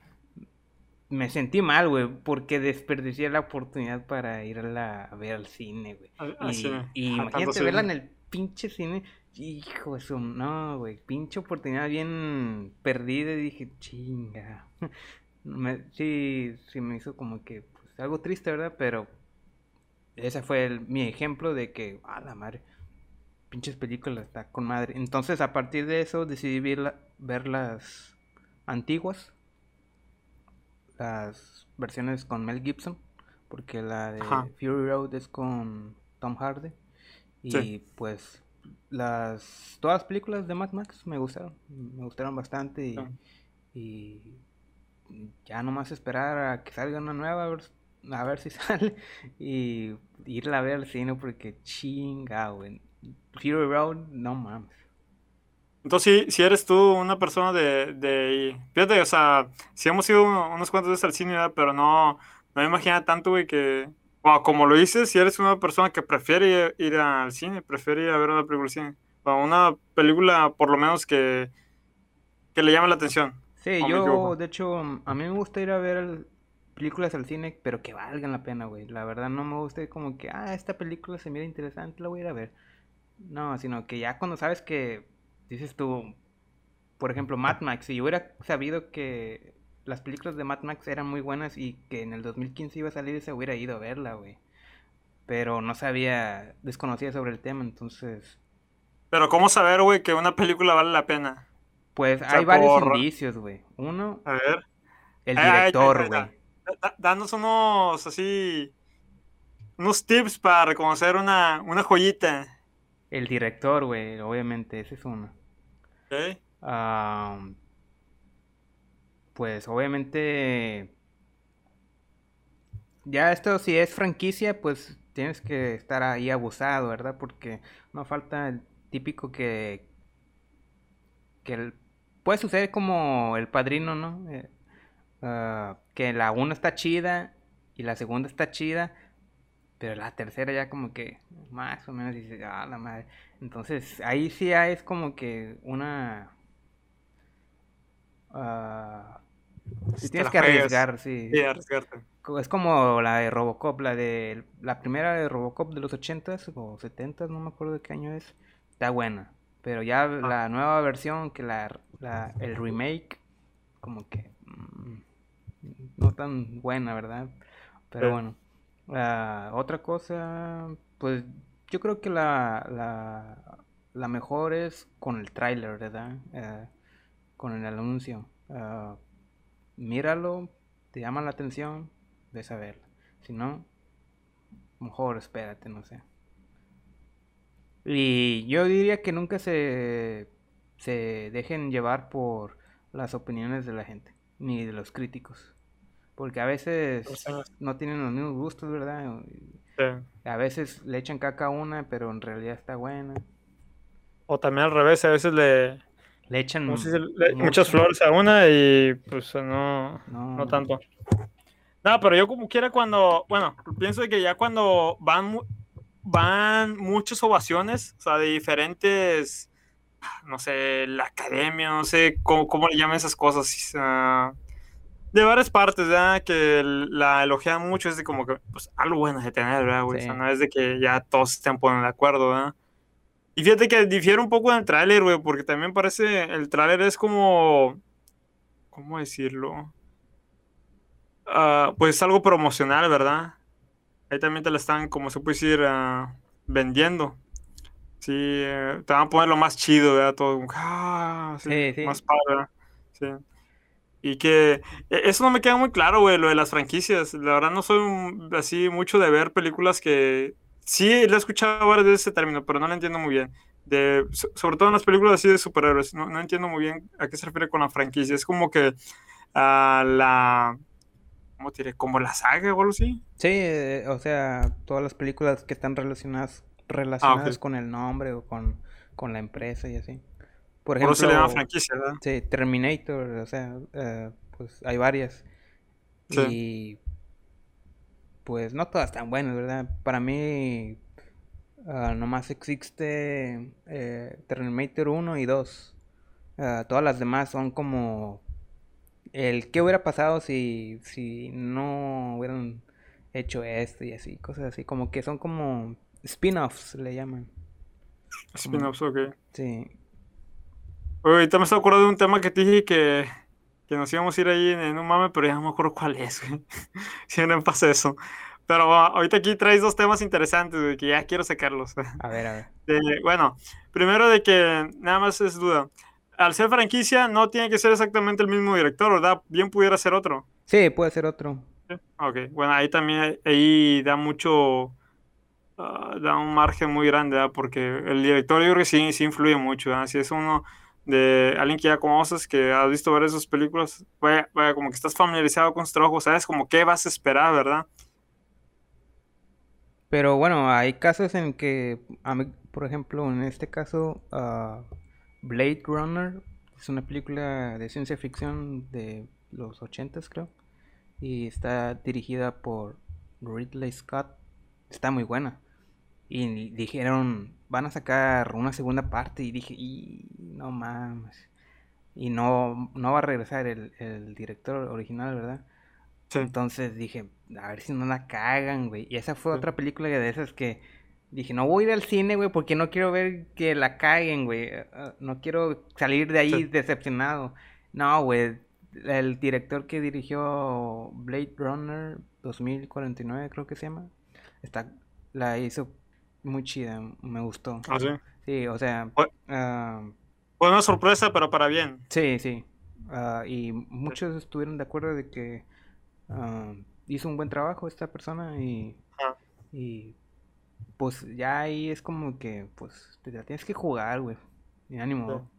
me sentí mal, güey, porque desperdicié la oportunidad para irla a ver al cine, güey. Al- al Y, y imagínate verla en el pinche cine. Hijo de su, no, güey, pinche oportunidad bien perdida. Y dije, chinga. Me- sí, sí me hizo como que pues, algo triste, ¿verdad? Pero ese fue el- mi ejemplo de que, a la madre, pinches películas, está con madre. Entonces, a partir de eso, decidí ver, la- ver las antiguas, las versiones con Mel Gibson, porque la de Ajá. Fury Road es con Tom Hardy. Y Sí. pues las todas las películas de Mad Max me gustaron, me gustaron bastante y, Ah. y ya nomás esperar a que salga una nueva a ver, a ver si sale y irla a ver al cine porque chinga, güey. Fury Road, no mames. Entonces, si, si eres tú una persona de, de... Fíjate, o sea, si hemos ido unos cuantos veces al cine, ¿verdad? pero no, no me imagino tanto, güey, que... Bueno, como lo dices, si eres una persona que prefiere ir al cine, prefiere ir a ver una película al cine. O una película, por lo menos, que, que le llame la atención. Sí, ¿O me yo, de hecho, a mí me gusta ir a ver el- películas al cine, pero que valgan la pena, güey. La verdad no me gusta como que, ah, esta película se mira interesante, la voy a ir a ver. No, sino que ya cuando sabes que, dices tú, por ejemplo, Mad Max, si yo hubiera sabido que las películas de Mad Max eran muy buenas y que en el 2015 iba a salir, se hubiera ido a verla, güey. Pero no sabía, desconocía sobre el tema, entonces, Pero ¿cómo saber, güey, que una película vale la pena? Pues O sea, hay varios indicios, güey. Uno, A ver. el director, güey. da- da- Danos unos, así... Unos tips para reconocer una, una joyita. El director, güey, obviamente, ese es uno. ¿ok? Pues obviamente, ya esto si es franquicia, pues tienes que estar ahí abusado, ¿verdad? Porque no falta el típico que, que el- puede suceder como el padrino, ¿no? Eh, ah, que la una está chida y la segunda está chida, pero la tercera ya como que más o menos dice, ah, la madre. Entonces ahí sí ya es como que una... ah, Si tienes que arriesgar, sí. Sí, arriesgarte. Es como la de Robocop, la de la primera de Robocop de los 80s o 70s, no me acuerdo de qué año es. Está buena. Pero ya la nueva versión, que la, la el remake, como que mm, no tan buena, ¿verdad? Pero bueno. otra cosa, pues yo creo que la, la, la mejor es con el tráiler, ¿verdad? Eh, con el anuncio. Ah, míralo, te llama la atención, ves a verla. Si no, mejor espérate, no sé. Y yo diría que nunca se, se dejen llevar por las opiniones de la gente, ni de los críticos. Porque a veces no tienen los mismos gustos, ¿verdad? A veces le echan caca a una, pero en realidad está buena. O también al revés, a veces le, le echan muchas flores a una y pues no, no, tanto. No, pero yo como quiera cuando, bueno, pienso que ya cuando van van muchas ovaciones, o sea, de diferentes, no sé, la academia, no sé cómo, cómo le llaman esas cosas, de varias partes, ¿verdad? Que la elogian mucho, es de como que, pues, algo bueno de tener, ¿verdad, güey? O sea, no es de que ya todos estén poniendo de acuerdo, ¿verdad? Y fíjate que difiere un poco del tráiler, güey, porque también parece, el tráiler es como, ¿cómo decirlo? Uh, pues algo promocional, ¿verdad? Ahí también te la están, como se puede decir, uh, vendiendo. Sí, eh, te van a poner lo más chido, ¿verdad? Todo, ah, sí, sí, más padre, Sí. Y que e, eso no me queda muy claro, güey, lo de las franquicias. La verdad no soy así mucho de ver películas que... Sí, lo he escuchado varias veces ese término, pero no lo entiendo muy bien. De, sobre todo en las películas así de superhéroes. No, no entiendo muy bien a qué se refiere con la franquicia. Es como que a la ¿cómo diré? ¿Como la saga o algo así? Sí, eh, o sea, todas las películas que están relacionadas relacionadas ah, con el nombre o con, con, la empresa y así. Por ejemplo, se le llama franquicia, ¿verdad? Sí, Terminator, o sea, eh, pues hay varias. Sí. Y pues no todas están buenas, ¿verdad? Para mí uh, nomás existe eh, Terminator 1 y 2. Uh, todas las demás son como el qué hubiera pasado si, si no hubieran hecho esto y así, cosas así, como que son como spin-offs, le llaman. Spin-offs, ok. Sí. ahorita me estoy acordando de un tema que te dije que, que nos íbamos a ir ahí en, un mame, pero ya no me acuerdo cuál es, Siempre me pasa eso. Pero ahorita aquí traes dos temas interesantes, de que ya quiero sacarlos. A ver, a ver. bueno, primero de que nada más es duda al ser franquicia no tiene que ser exactamente el mismo director, ¿verdad? Bien pudiera ser otro. Sí, puede ser otro. Ok, bueno, ahí también ahí da mucho, ah, da un margen muy grande, ¿verdad? Porque el director yo creo que sí, sí influye mucho, ¿verdad? Si es uno de alguien que ya conoces, que has visto varias de sus películas, vaya, vaya, como que estás familiarizado con su trabajo, sabes como qué vas a esperar, ¿verdad? Pero bueno, hay casos en que, por ejemplo, en este caso, uh, Blade Runner es una película de ciencia ficción de los 80 creo. Y está dirigida por Ridley Scott. Está muy buena. Y dijeron, van a sacar una segunda parte. Y dije, y no mames. Y no, no va a regresar el, director original, ¿verdad? Entonces dije, a ver si no la cagan, güey. Y esa fue otra película de esas que Dije, no voy a ir al cine, güey, porque no quiero ver que la caigan, güey. Eh, eh, no quiero salir de ahí decepcionado. No, güey. El director que dirigió Blade Runner 2049, creo que se llama, está, la hizo muy chida, me gustó. ¿Ah, sí? Sí, o sea... Fue, ah, una sorpresa, pero para bien. Sí, sí. Ah, y muchos estuvieron de acuerdo de que hizo un buen trabajo esta persona y, y pues ya ahí es como que, pues, te la tienes que jugar, güey. Y ánimo.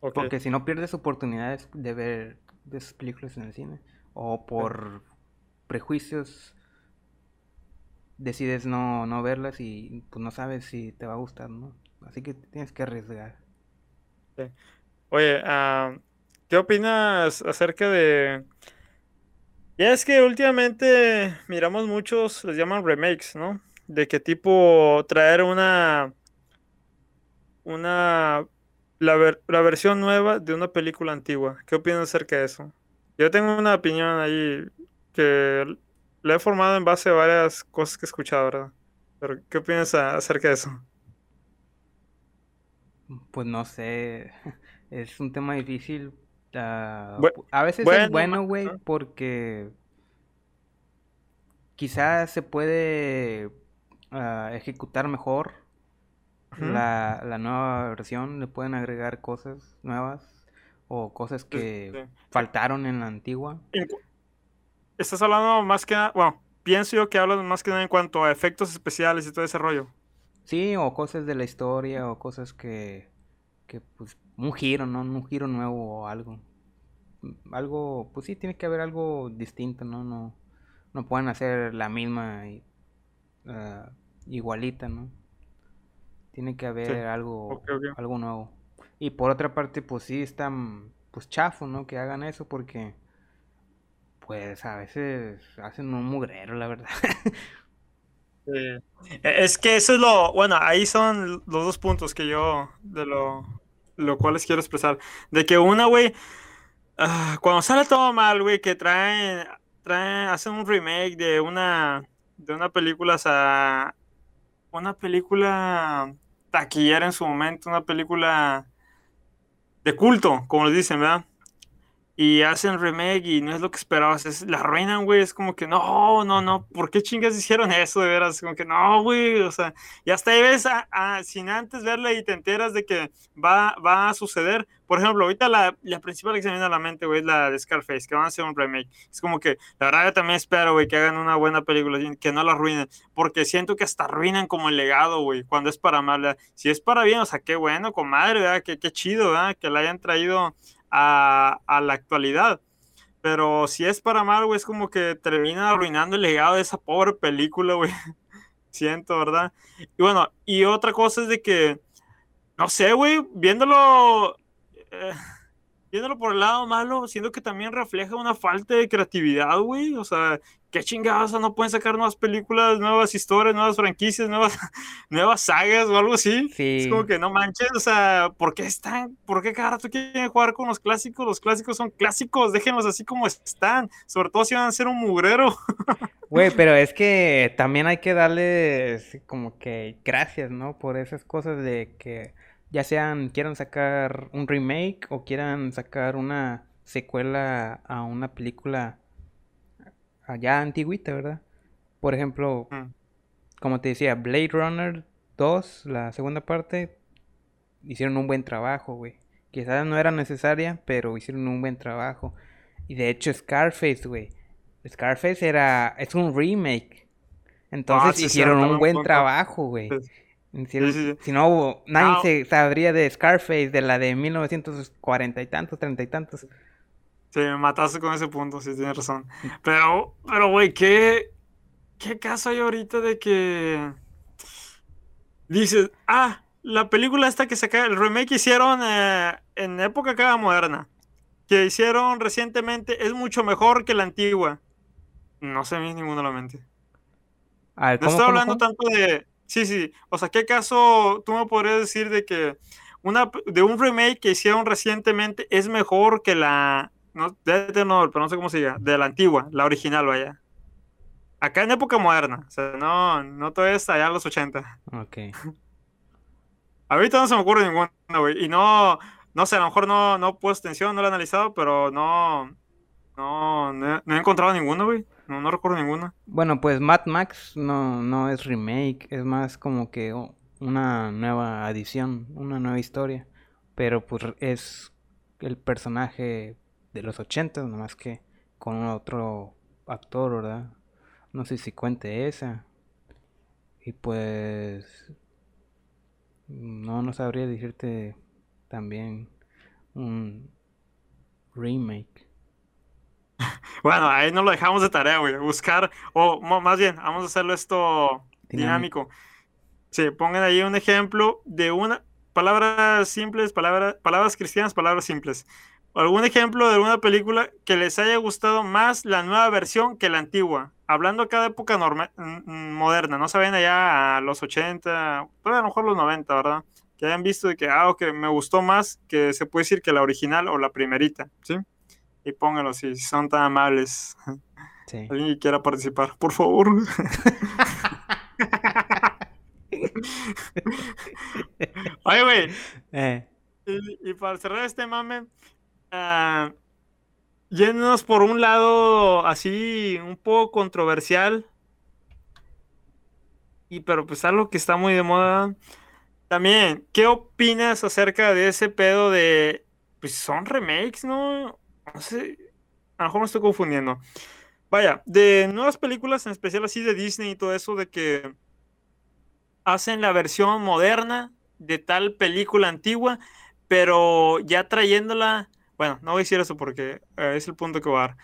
Porque si no pierdes oportunidades de ver de esas películas en el cine. O por prejuicios decides no, no verlas y pues no sabes si te va a gustar, ¿no? Así que tienes que arriesgar. Oye, uh, ¿qué opinas acerca de... Ya es que últimamente miramos muchos, les llaman remakes, ¿no? De qué tipo traer una una la, versión nueva de una película antigua. ¿Qué opinas acerca de eso? Yo tengo una opinión ahí que la he formado en base a varias cosas que he escuchado, ¿verdad? Pero, ¿qué opinas acerca de eso? Pues no sé, es un tema difícil. Ah, a veces es bueno, güey, porque quizás se puede uh, ejecutar mejor la, la, nueva versión, le pueden agregar cosas nuevas o cosas que faltaron en la antigua. Estás hablando más que nada, bueno, pienso yo que hablas más que nada en cuanto a efectos especiales y todo ese rollo. Sí, o cosas de la historia, o cosas que, que pues, un giro, ¿no? Un giro nuevo o algo. Algo, pues sí, tiene que haber algo distinto, ¿no? No, no pueden hacer la misma uh, igualita, ¿no? Tiene que haber algo, algo nuevo. Y por otra parte, pues sí, están, pues chafo, ¿no? Que hagan eso porque, pues a veces hacen un mugrero, la verdad. E, es que eso es lo, bueno, ahí son los dos puntos que yo, de lo, lo cuales quiero expresar. De que una, güey, ah, cuando sale todo mal, güey, que traen, traen, hacen un remake de una, de una película, o sea, una película taquillera en su momento, una película de culto, como les dicen, ¿verdad? Y hacen remake y no es lo que esperabas, es, la arruinan, güey, es como que no, no, no, ¿por qué chingas hicieron eso de veras? Como que no, güey, o sea, y hasta ahí ves, a, sin antes verla y te enteras de que va, va a suceder. Por ejemplo, ahorita la, la principal que se viene a la mente, güey, es la de Scarface, que van a hacer un remake. Es como que, la verdad, yo también espero, güey, que hagan una buena película, que no la arruinen, porque siento que hasta arruinan como el legado, güey, cuando es para mal, Si es para bien, o sea, qué bueno, comadre, ¿verdad? Qué, qué chido, ¿verdad? Que la hayan traído a, la actualidad. Pero si es para mal, güey, es como que termina arruinando el legado de esa pobre película, güey. Siento, ¿verdad? Y bueno, y otra cosa es de que, no sé, güey, viéndolo, eh, viéndolo por el lado malo, siento que también refleja una falta de creatividad, güey. O sea, qué chingados, no pueden sacar nuevas películas, nuevas historias, nuevas franquicias, nuevas, nuevas sagas o algo así. Es como que no manches, o sea, ¿por qué están? ¿Por qué cada rato quieren jugar con los clásicos? Los clásicos son clásicos, déjenlos así como están, sobre todo si van a ser un mugrero. Güey, pero es que también hay que darles como que gracias, ¿no? Por esas cosas de que ya sean, quieran sacar un remake o quieran sacar una secuela a una película allá antiguita, ¿verdad? Por ejemplo, mm. como te decía, Blade Runner 2, la segunda parte, hicieron un buen trabajo, güey. Quizás no era necesaria, pero hicieron un buen trabajo. Y de hecho, Scarface, güey. Scarface era. Es un remake. Entonces ah, hicieron un buen trabajo, güey. Si, no, nadie se sabría de Scarface, de la de 1940 y tantos, 30 y tantos. Sí, me mataste con ese punto, sí, tienes razón. Pero, pero, güey, ¿qué, ¿qué caso hay ahorita de que dices, ah, la película esta que saca, el remake que hicieron eh, en época acá moderna, que hicieron recientemente, es mucho mejor que la antigua? No sé a mí ninguno la mente. no estoy hablando tanto de... Sí, sí, o sea, ¿qué caso tú me podrías decir de que una, de un remake que hicieron recientemente es mejor que la no, de no, pero no sé cómo se llama, de la antigua, la original, vaya. Acá en época moderna, o sea, no, no todo es allá en los 80. Ok. Ahorita no se me ocurre ninguna, güey, y no, no sé, a lo mejor no, no he puesto atención, no lo he analizado, pero no, no, no he, encontrado ninguna, güey. No, no recuerdo ninguna. Bueno, pues Mad Max no, no es remake, es más como que una nueva adición, una nueva historia. Pero pues es el personaje de los 80, nomás que con otro actor, ¿verdad? No sé si cuente esa. Y pues no, no sabría decirte también un remake. Bueno, ahí no lo dejamos de tarea, güey. Buscar, o más bien, vamos a hacerlo esto dinámico. Sí, pongan ahí un ejemplo de una palabras simples, palabras, palabras cristianas, palabras simples algún ejemplo de alguna película que les haya gustado más la nueva versión que la antigua. Hablando acá de época moderna, no saben allá a los 80, a lo mejor los 90, ¿verdad? Que hayan visto de que, ah, ok, me gustó más que se puede decir que la original o la primerita, ¿sí? Y pónganlo si son tan amables. Sí. Alguien que quiera participar, por favor. Oye, güey. Eh, Y, y para cerrar este mame, ah, yéndonos por un lado así un poco controversial, y pero pues algo que está muy de moda. También, ¿qué opinas acerca de ese pedo de, pues son remakes, ¿no? No sé, a lo mejor me estoy confundiendo. Vaya, de nuevas películas, en especial así de Disney y todo eso, de que hacen la versión moderna de tal película antigua, pero ya trayéndola, bueno, no voy a decir eso porque eh, es el punto que voy a dar.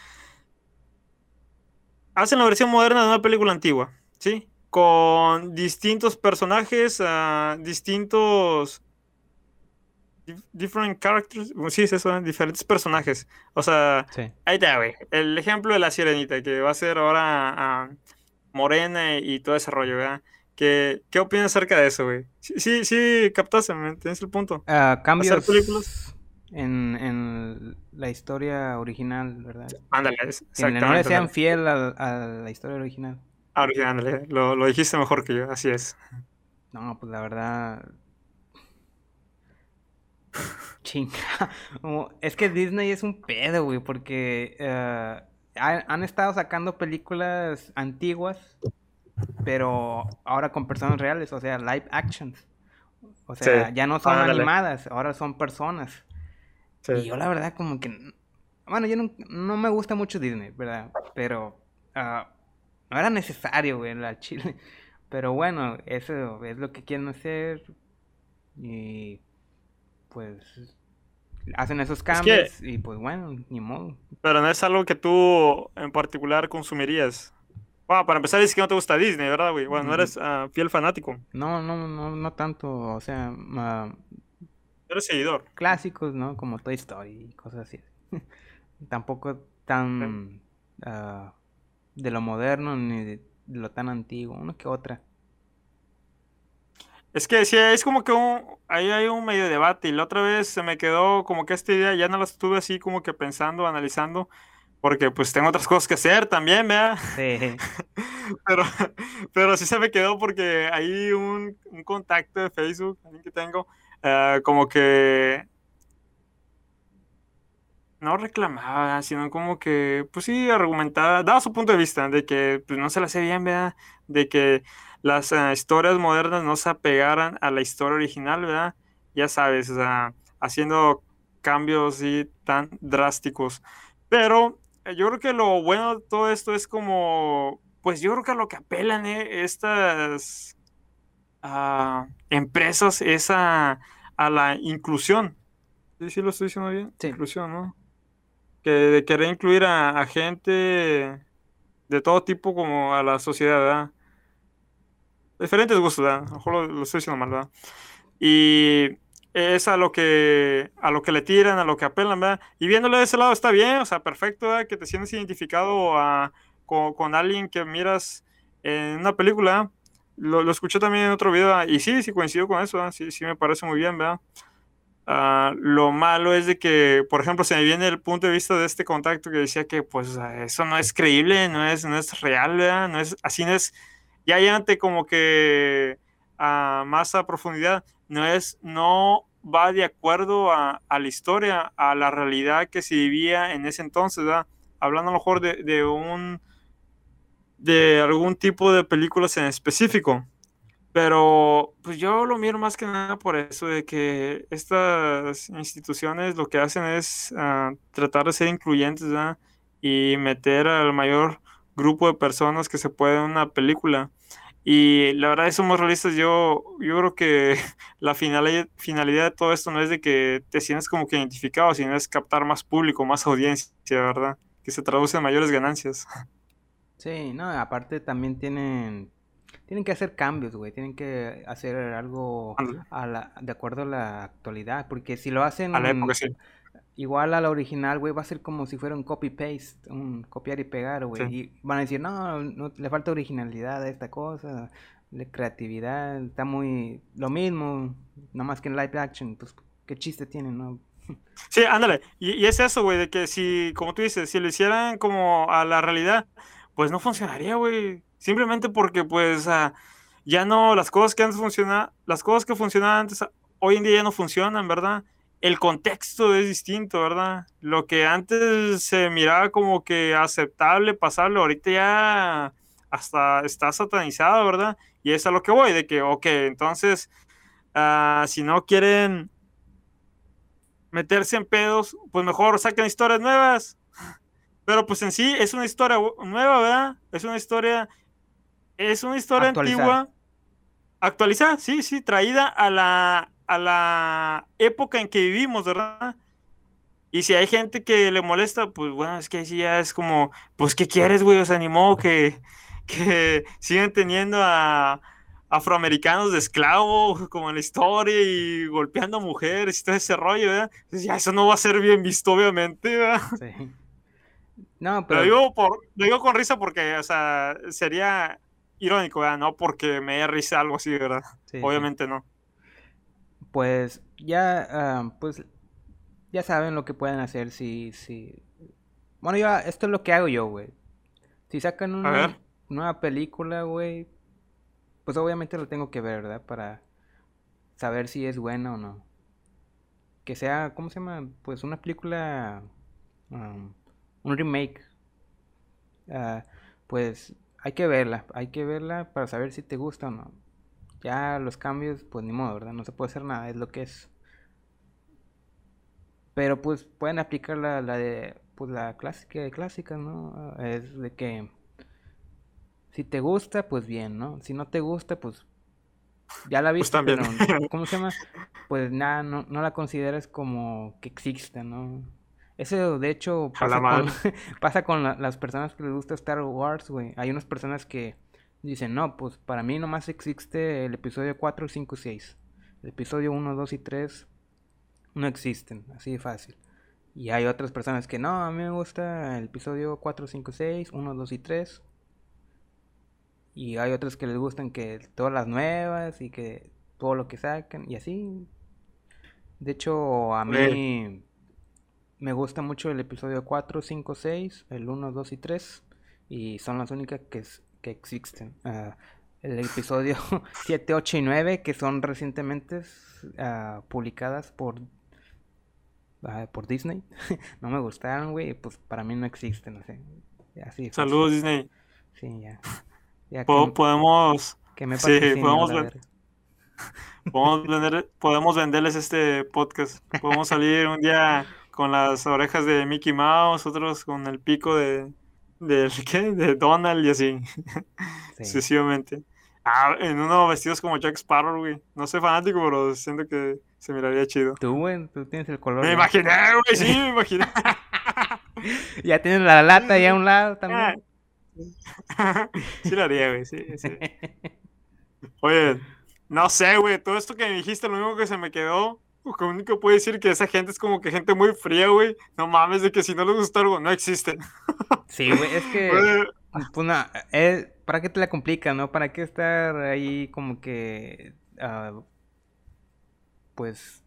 Hacen la versión moderna de una película antigua, ¿sí? Con distintos personajes, ah, distintos... dif- Different characters, sí, es eso, ¿eh? diferentes personajes. O sea, sí. Ahí está, güey. El ejemplo de la sirenita, que va a ser ahora ah, morena y, todo ese rollo, ¿verdad? ¿Qué, qué opinas acerca de eso, güey? Sí, sí, sí, captaste, ¿me entiendes el punto? Ah, cambios películas. en, en la historia original, ¿verdad? Ándale, es- Que no le exactamente. sean fiel a, a la historia original. Ahora sí, ándale, lo, lo dijiste mejor que yo, así es. No, pues la verdad. Chinga. Es que Disney es un pedo, güey, porque eh, ha- han estado sacando películas antiguas, pero ahora con personas reales, o sea, live actions. O sea, Sí, ya no son ándale. animadas, ahora son personas. Sí. Y yo la verdad como que... Bueno, yo no, no me gusta mucho Disney, ¿verdad? Pero ah, no era necesario, güey, la chile. Pero bueno, eso es lo que quieren hacer. Y pues hacen esos que- cambios y pues bueno, ni modo. Pero no es algo que tú en particular consumirías. Bueno, para empezar, dices que no te gusta Disney, ¿verdad, güey? Bueno, no eres ah, fiel fanático, No, no, no, no tanto, o sea, ah, eres seguidor. clásicos, ¿no? Como Toy Story y cosas así. Tampoco tan ah, de lo moderno ni de lo tan antiguo, una que otra. Es que sí, es como que un, ahí hay un medio debate y la otra vez se me quedó como que esta idea, ya no la estuve así como que pensando, analizando, porque pues tengo otras cosas que hacer también, ¿verdad? Sí, Pero, pero sí se me quedó porque hay un, un contacto de Facebook que tengo, eh, como que no reclamaba, sino como que, pues sí, argumentaba, daba su punto de vista de que pues, no se la hacía bien, ¿verdad? De que las eh, historias modernas no se apegaran a la historia original, ¿verdad? Ya sabes, o sea, haciendo cambios así tan drásticos. Pero eh, yo creo que lo bueno de todo esto es como, pues yo creo que a lo que apelan eh, estas ah, empresas es a, a la inclusión. Sí, sí lo estoy diciendo bien. Sí. Inclusión, ¿no? Que de querer incluir a, a gente de todo tipo como a la sociedad, ¿verdad? Diferentes gustos, ¿verdad? A lo mejor lo, lo estoy diciendo mal, ¿verdad? Y es a lo que a lo que le tiran, a lo que apelan, ¿verdad? Y viéndolo de ese lado está bien, o sea, perfecto, ¿verdad? Que te sientes identificado a- con, alguien que miras en una película. Lo, lo escuché también en otro video, y sí, sí coincido con eso. Sí, sí me parece muy bien, ¿verdad? Ah, lo malo es de que, por ejemplo, se me viene el punto de vista de este contacto que decía que, pues, eso no es creíble, no es, no es real, ¿verdad? No es, así no es, ya llévate como que a más a profundidad, no es, no va de acuerdo a, la historia, a la realidad que se vivía en ese entonces, ¿verdad? Hablando a lo mejor de, de un, de algún tipo de películas en específico. Pero pues yo lo miro más que nada por eso de que estas instituciones lo que hacen es ah, tratar de ser incluyentes, ¿verdad? Y meter al mayor grupo de personas que se puede en una película. Y la verdad, somos realistas, yo, yo creo que la finalidad, finalidad de todo esto no es de que te sientas como que identificado, sino es captar más público, más audiencia, ¿verdad? Que se traduce en mayores ganancias. sí, no, aparte también tienen, tienen que hacer cambios, güey, tienen que hacer algo a la, de acuerdo a la actualidad, porque si lo hacen A la época, sí. Igual a la original, güey, va a ser como si fuera un copy-paste, un copiar y pegar, güey, Sí. y van a decir, no, no, le falta originalidad a esta cosa, de creatividad, está muy, lo mismo, nomás que en live action, pues, qué chiste tiene, ¿no? Sí, ándale. Y, y es eso, güey, de que si, como tú dices, si lo hicieran como a la realidad, pues no funcionaría, güey. Simplemente porque, pues, ah, ya no, las cosas que antes funcionaban, las cosas que funcionaban antes, hoy en día ya no funcionan, ¿verdad? El contexto es distinto, ¿verdad? Lo que antes se miraba como que aceptable pasarlo, ahorita ya hasta está satanizado, ¿verdad? Y es a lo que voy, de que, ok, entonces, ah, si no quieren meterse en pedos, pues mejor saquen historias nuevas. Pero pues en sí es una historia nueva, ¿verdad? Es una historia, es una historia antigua, actualizada, sí, sí, traída a la, a la época en que vivimos, ¿verdad? Y si hay gente que le molesta, pues bueno, es que sí ya es como, pues ¿qué quieres, güey? O sea, ni modo que, que siguen teniendo a afroamericanos de esclavo, como en la historia, y golpeando a mujeres y todo ese rollo, ¿verdad? Entonces ya eso no va a ser bien visto, obviamente, ¿verdad? Sí. No, Lo pero digo, por, lo digo con risa porque, o sea, sería irónico, ¿verdad? No porque me dé risa algo así, ¿verdad? sí, sí. Obviamente no. Pues ya, ah, pues ya saben lo que pueden hacer si, si... Bueno, yo, esto es lo que hago yo, güey. Si sacan una nueva película, güey, pues obviamente lo tengo que ver, ¿verdad? Para saber si es buena o no. Que sea, ¿cómo se llama? Pues una película, um, un remake. Ah, pues hay que verla, hay que verla para saber si te gusta o no. Ya los cambios, pues ni modo, ¿verdad? No se puede hacer nada, es lo que es. Pero pues pueden aplicar la, la de, pues la clásica de clásicas, ¿no? Es de que si te gusta, pues bien, ¿no? Si no te gusta, pues ya la Pues viste, también. pero ¿cómo se llama? Pues nada, no, no la consideras como que exista, ¿no? Eso de hecho pasa con, pasa con la- las personas que les gusta Star Wars, güey. Hay unas personas que dicen, no, pues para mí nomás existe el episodio 4, 5, 6. El episodio 1, 2 y 3 no existen, así de fácil. Y hay otras personas que no, a mí me gusta el episodio 4, 5, 6, 1, 2 y 3. Y hay otros que les gustan que todas las nuevas y que todo lo que sacan y así. De hecho, a mí me gusta mucho el episodio 4, 5, 6, el 1, 2 y 3. Y son las únicas que, que existen. Ah, el episodio 7, 8 y 9, que son recientemente ah, publicadas por, ah, por Disney. no me gustaron, güey. Pues para mí no existen, no sé. Así. Saludos, Disney. Sí, ya. Ya Po- que, podemos, que me sí, podemos ver- podemos, vender, podemos venderles este podcast. Podemos salir un día con las orejas de Mickey Mouse, otros con el pico de, de, ¿qué? de Donald y así, Sí. sucesivamente. Ah, en uno vestidos como Jack Sparrow, güey. No soy fanático, pero siento que se miraría chido. Tú, güey, tú tienes el color. Me ya. imaginé, güey, sí, me imaginé. Ya tienes la lata ahí a un lado Ah. también. sí lo haría, güey, sí, sí. Oye, no sé, güey, todo esto que me dijiste, lo único que se me quedó, lo único que puedo decir que esa gente es como que gente muy fría, güey. No mames, de que si no les gusta algo, no existe. Sí, güey, es que. Pues no, eh, ¿para qué te la complicas, no? ¿Para qué estar ahí como que. ah, pues.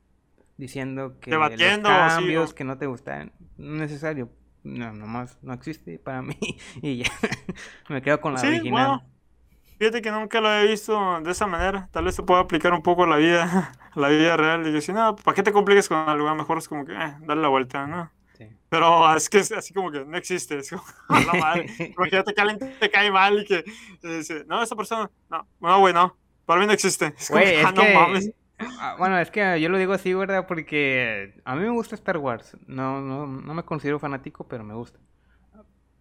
Diciendo que los Debatiendo, sí, cambios que no te gustan. No es necesario. No, nomás no existe para mí. Y ya. Me quedo con la Sí, original. bueno. Fíjate que nunca lo he visto de esa manera. Tal vez se pueda aplicar un poco a la vida, a la vida real. Y yo si no, ¿para qué te compliques con algo? A Mejor es como que, eh, dale la vuelta, ¿no? Sí. Pero es que es así como que no existe. Es como, la madre. Imagínate que alguien te cae mal y que dice, no, esa persona, no, no, güey, no, para mí no existe. Es como, ah, es no que. mames. ah, Bueno, es que yo lo digo así, ¿verdad? Porque a mí me gusta Star Wars. No, no, no me considero fanático, pero me gusta.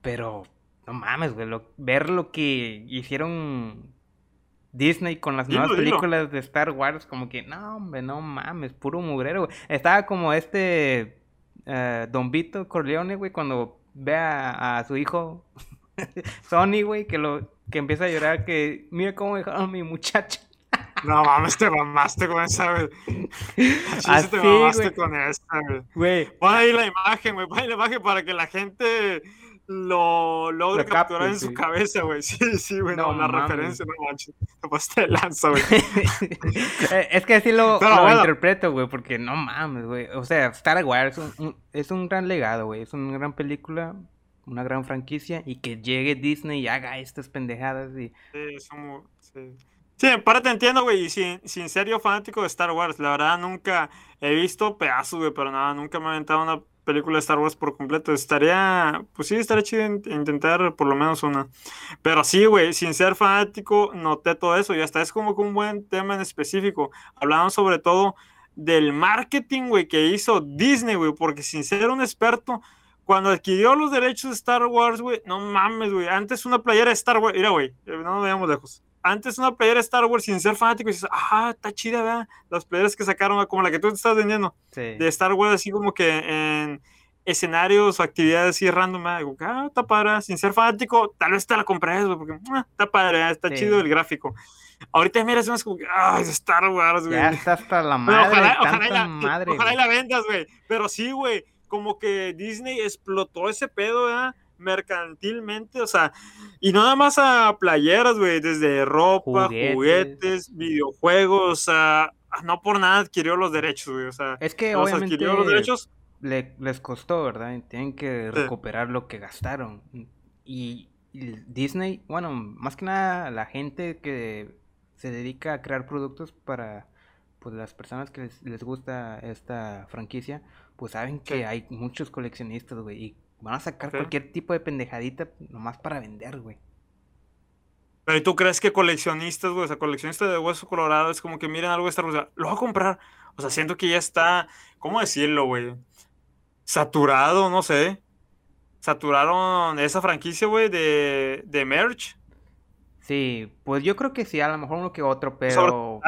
Pero, no mames, güey. lo- ver lo que hicieron Disney con las nuevas dilo. películas de Star Wars, como que, no, hombre, no mames, puro mugrero, güey. Estaba como este eh, Don Vito Corleone, güey, cuando ve a, a su hijo Sony, güey, que lo que empieza a llorar, que mira cómo dejaron a mi muchacha. No mames, te mamaste con esa, güey. Sí, sí Así, te mamaste güey. con esa. Güey, Pon ahí la imagen, güey, pon ahí la imagen para que la gente lo logra Lo capturar capte, en su cabeza, güey. Sí, sí, güey, no, No la referencia, no manches. Te pasaste de lanza, güey. Eh, es que así lo, Pero lo bueno. interpreto, güey, porque no mames, güey. O sea, Star Wars es un, un- es un gran legado, güey. Es una gran película, una gran franquicia. Y que llegue Disney y haga estas pendejadas. Y... Sí, es un- sí. Sí, en parte entiendo, güey, y sin, sin ser yo fanático de Star Wars, la verdad nunca he visto pedazos, güey, pero nada, nunca me he aventado una película de Star Wars por completo. Estaría, pues sí, estaría chido in- intentar por lo menos una. Pero sí, güey, sin ser fanático, noté todo eso y hasta es como que un buen tema en específico. Hablaban sobre todo del marketing, güey, que hizo Disney, güey, porque sin ser un experto, cuando adquirió los derechos de Star Wars, güey, no mames, güey, antes una playera de Star Wars, mira, güey, eh, no nos veamos lejos. Antes una playera de Star Wars sin ser fanático, y dices, ah, está chida, ¿verdad? Las playeras que sacaron, como la que tú te estás vendiendo Sí. de Star Wars, así como que en escenarios o actividades así random, ah, digo, ah, está padre, sin ser fanático, tal vez te la compré, güey, porque ah, está padre, está Sí. chido el gráfico. Ahorita miras, es como ah, es Star Wars, güey. Ya está hasta la madre, ojalá, tanta ojalá, y la, madre. ojalá y la vendas, güey. Pero sí, güey, como que Disney explotó ese pedo, ¿verdad? Mercantilmente, o sea, y no nada más a playeras, güey, desde ropa, Juguetes. juguetes, videojuegos, o sea, no por nada adquirió los derechos, güey, o sea, Es que obviamente adquirió los derechos, le- les costó, ¿verdad? Y tienen que Sí. recuperar lo que gastaron. Y, y Disney, bueno, más que nada la gente que se dedica a crear productos para pues las personas que les, les gusta esta franquicia, pues saben que Sí. hay muchos coleccionistas, güey, y van a sacar Sí. cualquier tipo de pendejadita nomás para vender, güey. pero ¿y tú crees que coleccionistas, güey, o sea, coleccionistas de hueso colorado es como que miren algo de Star Wars, lo voy a comprar, o sea, siento que ya está, ¿cómo decirlo, güey? Saturado, no sé. Saturaron esa franquicia, güey, de, de merch. Sí, pues yo creo que sí, a lo mejor uno que otro, pero.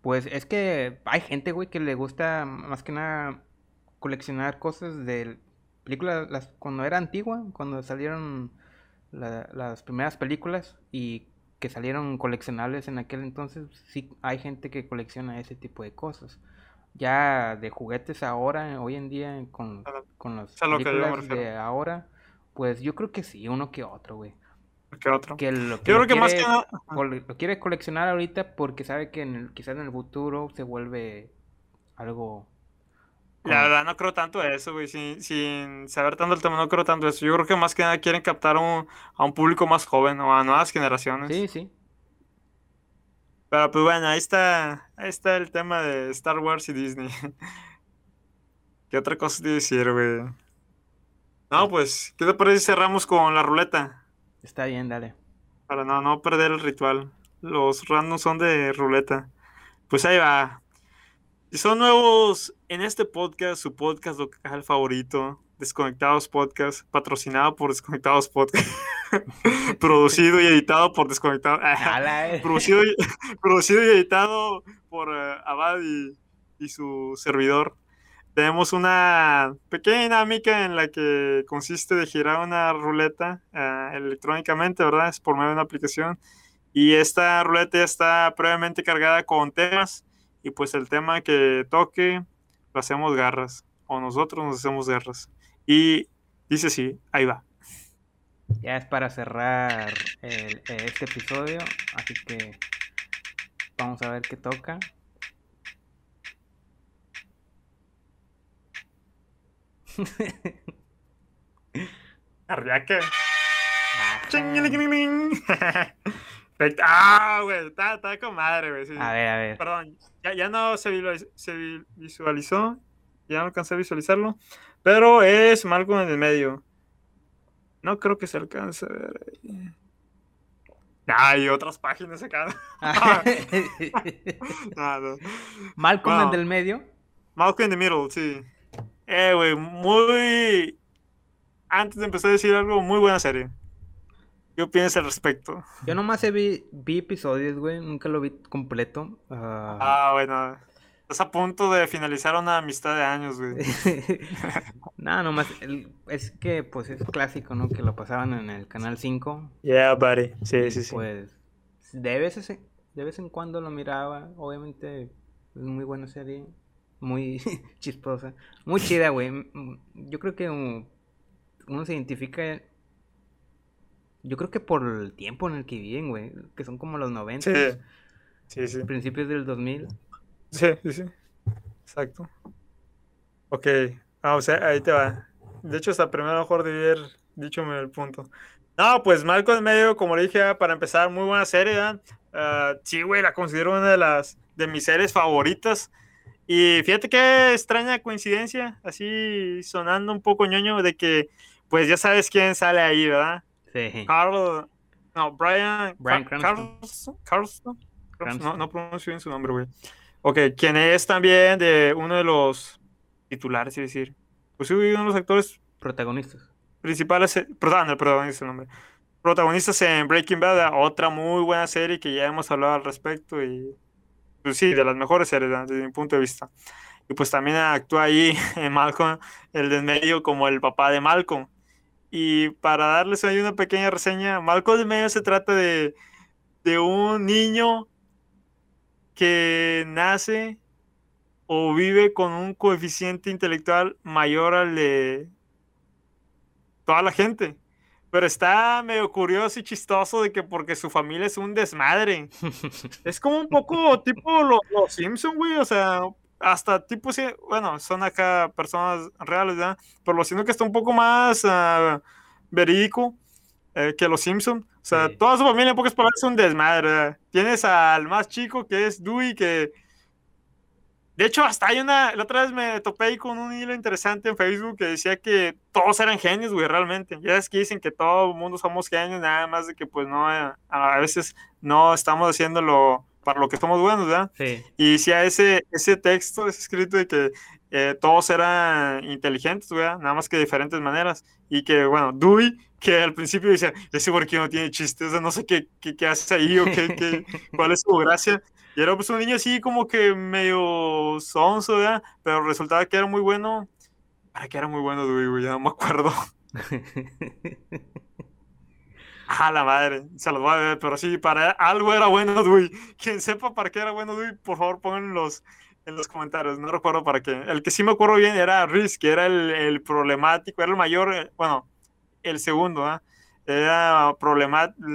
Pues es que hay gente, güey, que le gusta más que nada coleccionar cosas de películas, las, cuando era antigua, cuando salieron la- las primeras películas y que salieron coleccionables en aquel entonces, sí hay gente que colecciona ese tipo de cosas. Ya de juguetes ahora, hoy en día, con, con las películas de ahora, pues yo creo que sí, uno que otro, güey. ¿Qué otro? Que lo que Yo lo creo que más que nada. lo quiere coleccionar ahorita porque sabe que en el, quizás en el futuro se vuelve algo La verdad, no creo tanto eso, güey. Sin, sin saber tanto el tema, no creo tanto eso. Yo creo que más que nada quieren captar a un, a un público más joven o a nuevas generaciones. Sí, sí. Pero pues bueno, ahí está, ahí está el tema de Star Wars y Disney. ¿Qué otra cosa te decir, güey? No, pues, ¿qué te parece si cerramos con la ruleta? Está bien, dale. Para no, no perder el ritual. Los randoms son de ruleta. Pues ahí va. Si son nuevos en este podcast, su podcast local favorito, Desconectados Podcast, patrocinado por Desconectados Podcast, producido y editado por Desconectados. Producido, y, producido y editado por eh, Abad y, y su servidor. Tenemos una pequeña dinámica en la que consiste de girar una ruleta eh, electrónicamente, ¿verdad? Es por medio de una aplicación. Y esta ruleta ya está previamente cargada con temas. Y pues el tema que toque, lo hacemos garras. O nosotros nos hacemos garras. Y dice sí, ahí va. Ya es para cerrar el- este episodio, así que vamos a ver qué toca. Arreaque. Ajá. Ah, güey, está, está con madre, güey. sí. A ver, a ver. Perdón, ya, ya no se, visualiz- se vi- visualizó, ya no alcancé a visualizarlo, pero es Malcolm en el medio. No creo que se alcance a ver ahí. Ah, y otras páginas acá. No, no. Malcolm en del medio. Malcolm in the Middle, sí. Eh, güey, muy... Antes de empezar a decir algo, muy buena serie. ¿Qué opinas al respecto? Yo nomás he vi, vi episodios, güey, nunca lo vi completo. Ah, Ah, bueno. Estás a punto de finalizar una amistad de años, güey. no, nomás, el- es que pues es clásico, ¿no? Que lo pasaban en el canal 5. Yeah, buddy. Sí, y, sí, sí. Pues de vez, en- de vez en cuando lo miraba. Obviamente es muy buena serie. Muy chistosa. Muy chida, güey. Mm, Yo creo que um, uno se identifica yo creo que por el tiempo en el que viven, güey, que son como los 90. Sí. Sí, sí. Principios del 2000. Sí, sí, sí. Exacto. Ok. Ah, o sea, ahí te va. De hecho, hasta primero mejor de haber dicho el punto. No, pues Malcolm en medio, como le dije, para empezar, muy buena serie, ¿verdad? Ah, sí, güey, la considero una de las de mis series favoritas. Y fíjate qué extraña coincidencia, así sonando un poco ñoño, de que, pues ya sabes quién sale ahí, ¿verdad? Sí. Carl, no, Brian, Brian. Carlson, Carlson, no, no pronuncio bien su nombre, güey. Ok, quien es también de uno de los titulares, es decir, pues sí, uno de los actores Protagonistas. principales, eh, perdón, el protagonista, el nombre. Protagonistas en Breaking Bad, otra muy buena serie que ya hemos hablado al respecto y pues sí, de las mejores series desde mi punto de vista. Y pues también actúa ahí en Malcolm, el de medio, como el papá de Malcolm. Y para darles ahí una pequeña reseña, Malcolm de medio se trata de, de un niño que nace o vive con un coeficiente intelectual mayor al de toda la gente. Pero está medio curioso y chistoso de que porque su familia es un desmadre. Es como un poco tipo lo- los Simpson, güey. O sea, hasta tipo, sí, bueno, son acá personas reales, ¿verdad? Pero lo siento que está un poco más ah, verídico eh, que los Simpson. O sea, Sí. toda su familia en pocas palabras es un desmadre. ¿verdad? Tienes al más chico que es Dewey, que de hecho, hasta hay una. La otra vez me topé ahí con un hilo interesante en Facebook que decía que todos eran genios, güey, realmente. Ya es que dicen que todo el mundo somos genios, nada más de que, pues, no. eh, A veces no estamos haciéndolo para lo que somos buenos, ¿verdad? Sí. Y decía ese, ese texto, ese escrito de que eh, todos eran inteligentes, güey, nada más que de diferentes maneras. Y que, bueno, Dewey, que al principio decía, ese porque no tiene chistes, o sea, no sé qué, qué, qué hace ahí o qué, qué, cuál es su gracia. Y era pues un niño así como que medio sonso, ¿verdad? Pero resultaba que era muy bueno. ¿Para qué era muy bueno Dewey, güey? Ya no me acuerdo. Ah, la madre, se los voy a ver, pero sí, para algo era bueno Dewey. Quien sepa para qué era bueno Dewey, por favor pongan en los, en los comentarios. No recuerdo para qué. El que sí me acuerdo bien era Riz, que era el, el problemático, era el mayor, eh, bueno, el segundo, ¿ah? Era problemático,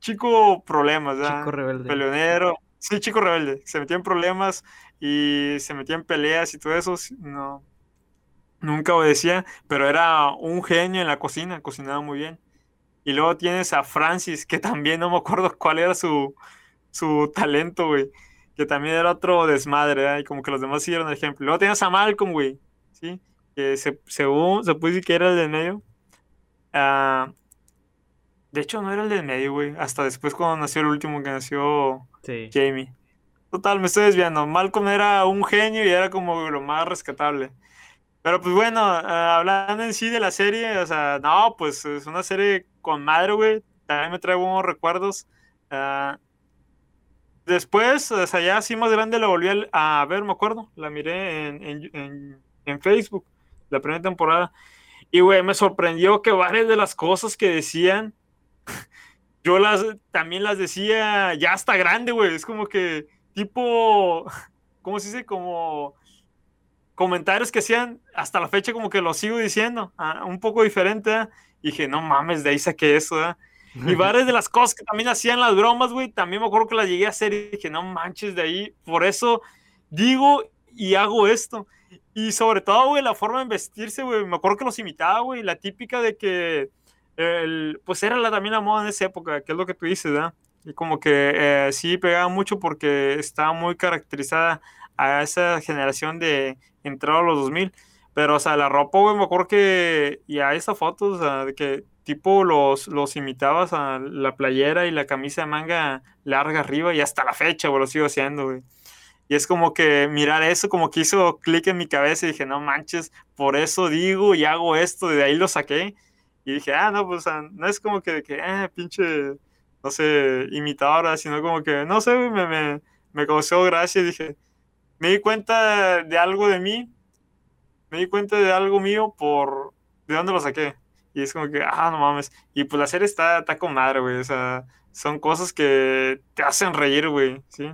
chico problemas, ¿verdad? Chico rebelde. Peleonero, sí, chico rebelde. Se metía en problemas y se metía en peleas y todo eso. No, nunca obedecía, pero era un genio en la cocina, cocinaba muy bien. Y luego tienes a Francis, que también no me acuerdo cuál era su, su talento, güey. Que también era otro desmadre, ¿verdad? Y como que los demás siguieron el ejemplo. Luego tienes a Malcolm, güey, ¿sí? Que se, según se puede decir que era el del medio. Ah, de hecho, no era el del medio, güey. Hasta después cuando nació el último que nació Sí. Jamie. Total, me estoy desviando. Malcolm era un genio y era como lo más rescatable. Pero pues bueno, ah, hablando en sí de la serie, o sea, no, pues es una serie con madre, güey. También me trae buenos recuerdos. Ah, después, o sea, así más grande la volví a, ver, me acuerdo. La miré en Facebook, la primera temporada. Y, güey, me sorprendió que varias de las cosas que decían, yo las también las decía ya hasta grande, güey. Es como que, tipo, ¿cómo se dice? Como comentarios que hacían hasta la fecha, como que lo sigo diciendo, ah, un poco diferente. ¿ah? Y dije, no mames, de ahí saqué eso, ¿ah? Y varias de las cosas que también hacían las bromas, güey, también me acuerdo que las llegué a hacer y dije, no manches de ahí. Por eso digo y hago esto. Y sobre todo, güey, la forma de vestirse, güey. Me acuerdo que los imitaba, güey. La típica de que, el, pues era la, también la moda en esa época, que es lo que tú dices, ¿verdad? Y como que eh, sí pegaba mucho porque estaba muy caracterizada a esa generación de entrado a los 2000. Pero, o sea, la ropa, güey, me acuerdo que, y a esa foto, o sea, de que tipo los, los imitabas a la playera y la camisa de manga larga arriba y hasta la fecha, güey, lo sigo haciendo, güey. Y es como que mirar eso, como que hizo clic en mi cabeza y dije, no manches, por eso digo y hago esto, de ahí lo saqué. Y dije, ah, no, pues, o sea, no es como que, que eh, pinche, no sé, imitadora, sino como que, no sé, me, me, me causó gracia y dije, me di cuenta de algo de mí, me di cuenta de algo mío por, ¿de dónde lo saqué? Y es como que, ah, no mames. Y pues la serie está, está con madre, güey, o sea, son cosas que te hacen reír, güey, ¿sí?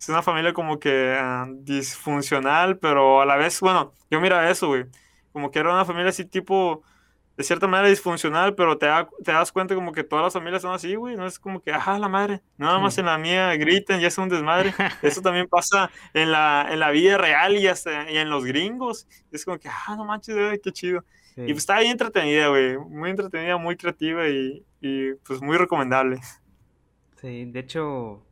Es una familia como que ah, disfuncional, pero a la vez, bueno, yo mira eso, güey. Como que era una familia así tipo de cierta manera disfuncional, pero te, te das cuenta como que todas las familias son así, güey, no es como que, ajá, la madre, nada más en la mía griten y es un desmadre. Eso también pasa en la, en la vida real y, hasta, y en los gringos. Es como que, ah, no manches, qué chido. Y pues está bien entretenida, güey, muy entretenida, muy creativa y, y pues muy recomendable. Sí, de hecho,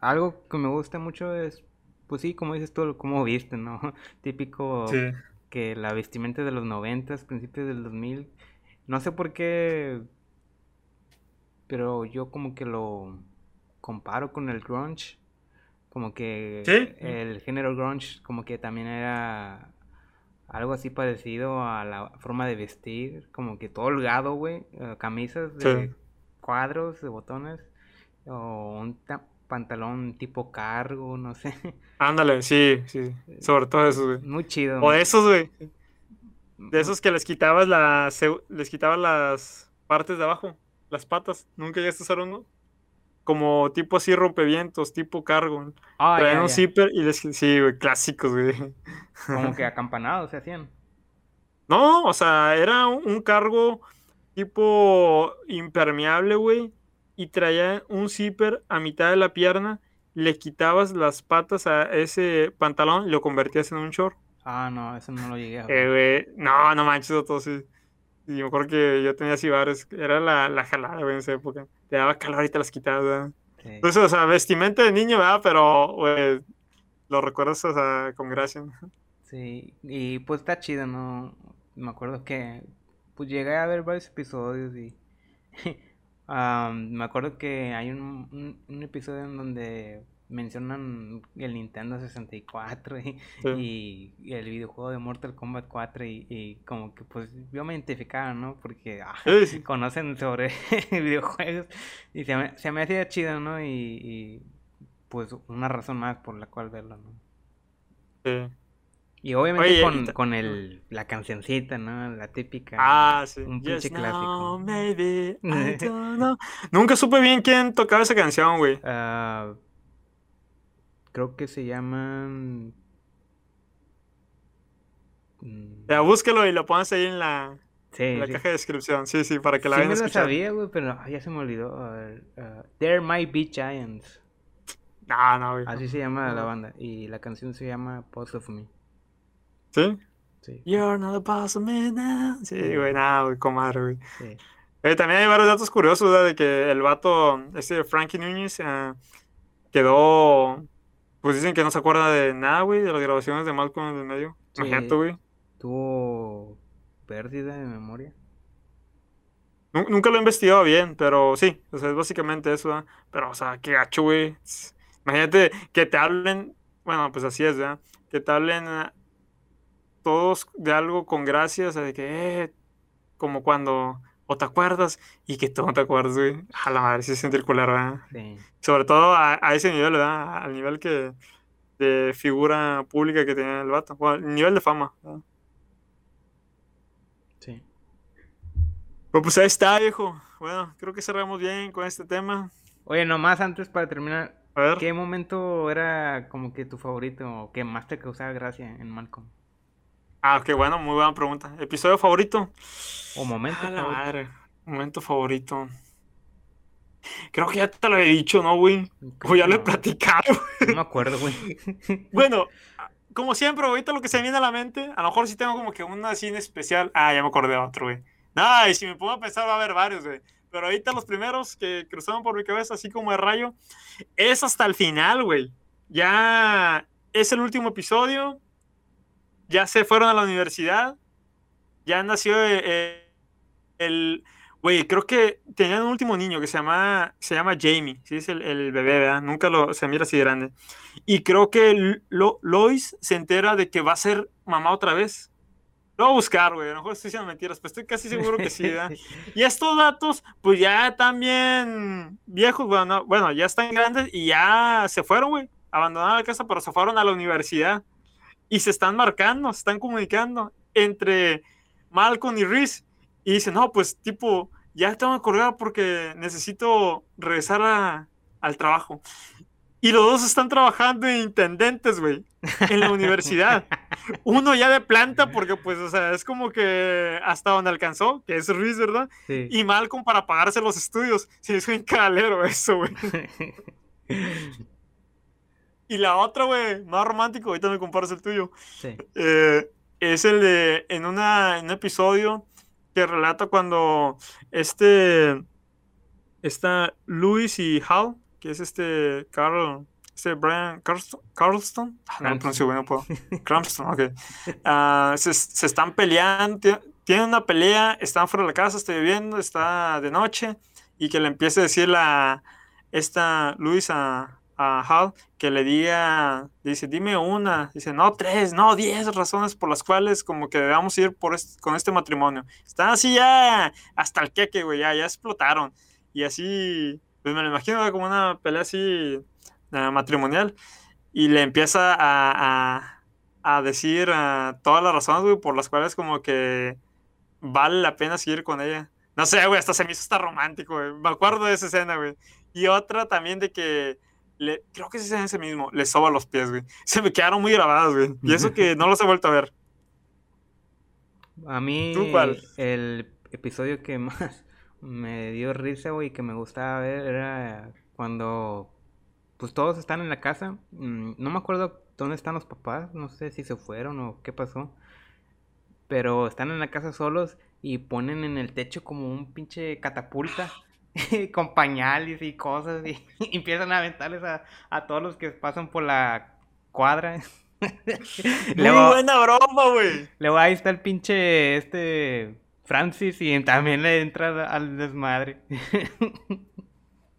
algo que me gusta mucho es, pues sí, como dices tú, cómo viste, ¿no? Típico que la vestimenta de los noventas, principios del 2000, no sé por qué, pero yo como que lo comparo con el grunge, como que el género grunge como que también era algo así parecido a la forma de vestir, como que todo holgado, güey, eh, camisas de cuadros, de botones, o un pantalón tipo cargo, no sé. Ándale, sí, sí. Sobre todo eso, güey. Muy chido. O esos, güey. De esos que les quitabas las les quitabas las partes de abajo, las patas. Nunca ya a usar uno. Como tipo así rompevientos, tipo cargo. Ah, Traían un zipper y les sí, güey, clásicos, güey. Como que acampanados se hacían. No, o sea, era un cargo tipo impermeable, güey y traía un zipper a mitad de la pierna, le quitabas las patas a ese pantalón y lo convertías en un short. Ah, no, eso no lo llegué a ver. Eh, no, no manches, todo sí. Y yo creo que yo tenía así varios, era la, la jalada, güey, en esa época. Te daba calor y te las quitabas, ¿verdad? Entonces, o sea, vestimenta de niño, ¿verdad? Pero, güey, lo recuerdas, o sea, con gracia. Sí, y pues está chido, ¿no? Me acuerdo que, pues llegué a ver varios episodios y me acuerdo que hay un, un, episodio en donde mencionan el Nintendo 64 y, y, el videojuego de Mortal Kombat 4 y, y, como que pues yo me identificaba, ¿no? Porque ah, conocen sobre videojuegos y se me, se me hacía chido, ¿no? Y, pues una razón más por la cual verlo, ¿no? Sí. Y obviamente con, con el, la cancioncita, ¿no? La típica. Ah, sí. Un pinche clásico. maybe, Nunca supe bien quién tocaba esa canción, güey. Ah, creo que se llaman. Mm. Ya, búsquelo y lo pones ahí en la, la caja de descripción. Sí, sí, para que la vean. Sí, me lo sabía, güey, pero ya se me olvidó. Uh, There Might Be Giants. No, no, güey. Así se llama la banda. Y la canción se llama Pulse of Me. ¿Sí? Sí. You're not a boss now. Sí, güey, nada, güey, comadre, güey. Sí. Eh, también hay varios datos curiosos, ¿verdad? De que el vato, este Frankie Núñez, eh, quedó. Pues dicen que no se acuerda de nada, güey, de las grabaciones de Malcolm en el medio. Sí. Imagínate, güey. Tuvo pérdida de memoria. Nunca lo he investigado bien, pero sí, o sea, es básicamente eso, ¿verdad? Pero, o sea, qué gacho, güey. Imagínate que te hablen, bueno, pues así es, ¿verdad? Que te hablen todos de algo con gracia, o sea, de que, eh, como cuando, o te acuerdas, y que tú no te acuerdas, güey. A la madre, se siente el culero, ¿verdad? Sí. Sobre todo a, ese nivel, ¿verdad? Al nivel que, de figura pública que tenía el vato, o al nivel de fama, ¿verdad? Sí. Pues, pues ahí está, viejo. Bueno, creo que cerramos bien con este tema. Oye, nomás antes para terminar, ¿qué momento era como que tu favorito o que más te causaba gracia en Malcolm? Ah, qué bueno, muy buena pregunta. ¿Episodio favorito? ¿O momento favorito? momento favorito. Creo que ya te lo he dicho, ¿no, güey? O ya lo he platicado. No me acuerdo, güey. bueno, como siempre, ahorita lo que se me viene a la mente, a lo mejor sí tengo como que una cine especial. Ah, ya me acordé de otro, güey. Nah, y si me pongo a pensar va a haber varios, güey. Pero ahorita los primeros que cruzaron por mi cabeza, así como de rayo, es hasta el final, güey. Ya es el último episodio ya se fueron a la universidad, ya nació eh, el... Güey, creo que tenían un último niño que se llama, se llama Jamie, ¿sí? Es el, bebé, ¿verdad? Nunca lo, se mira así grande. Y creo que Lois se entera de que va a ser mamá otra vez. Lo voy a buscar, güey. A lo mejor estoy diciendo mentiras, pero estoy casi seguro que sí, ¿verdad? Y estos datos, pues ya también viejos, bueno, bueno, ya están grandes y ya se fueron, güey. Abandonaron la casa, pero se fueron a la universidad y se están marcando, se están comunicando entre Malcolm y Reese. Y dicen, no, pues tipo, ya tengo que colgar porque necesito regresar al trabajo. Y los dos están trabajando en intendentes, güey, en la universidad. Uno ya de planta, porque pues, o sea, es como que hasta donde alcanzó, que es Ruiz, ¿verdad? Sí. Y Malcolm para pagarse los estudios. Sí, es un calero eso, güey. Y la otra, güey, más romántico, ahorita me comparas el tuyo. Sí. eh, es el de, en, una, en un episodio que relata cuando este, está Luis y Hal, que es este Carl, este Brian Carlston, Carlston, Ah, no lo pronuncio bien, no puedo. Cranston, ok. Ah, se, se están peleando, ti- tienen una pelea, están fuera de la casa, está lloviendo, está de noche, y que le empiece a decir la, esta Luis a, a Hal que le diga, dice, dime una, dice, no, tres, no, diez razones por las cuales como que debamos ir por con este matrimonio. Están así ya hasta el queque, güey, ya, ya explotaron. Y así, pues me lo imagino como una pelea así eh, matrimonial. Y le empieza a, a, decir ah, todas las razones, güey, por las cuales como que vale la pena seguir con ella. No sé, güey, hasta se me hizo hasta romántico, güey. Me acuerdo de esa escena, güey. Y otra también de que le, creo que es ese mismo, le soba los pies, güey. Se me quedaron muy grabados, güey. Y eso que no los he vuelto a ver. A mí, el episodio que más me dio risa, güey, que me gustaba ver era cuando, pues todos están en la casa. Mm, No me acuerdo dónde están los papás, no sé si se fueron o qué pasó. Pero están en la casa solos y ponen en el techo como un pinche catapulta con pañales y cosas y, y empiezan a aventarles a, a todos los que pasan por la cuadra. Muy buena broma, güey. Luego ahí está el pinche este Francis y también le entra al desmadre.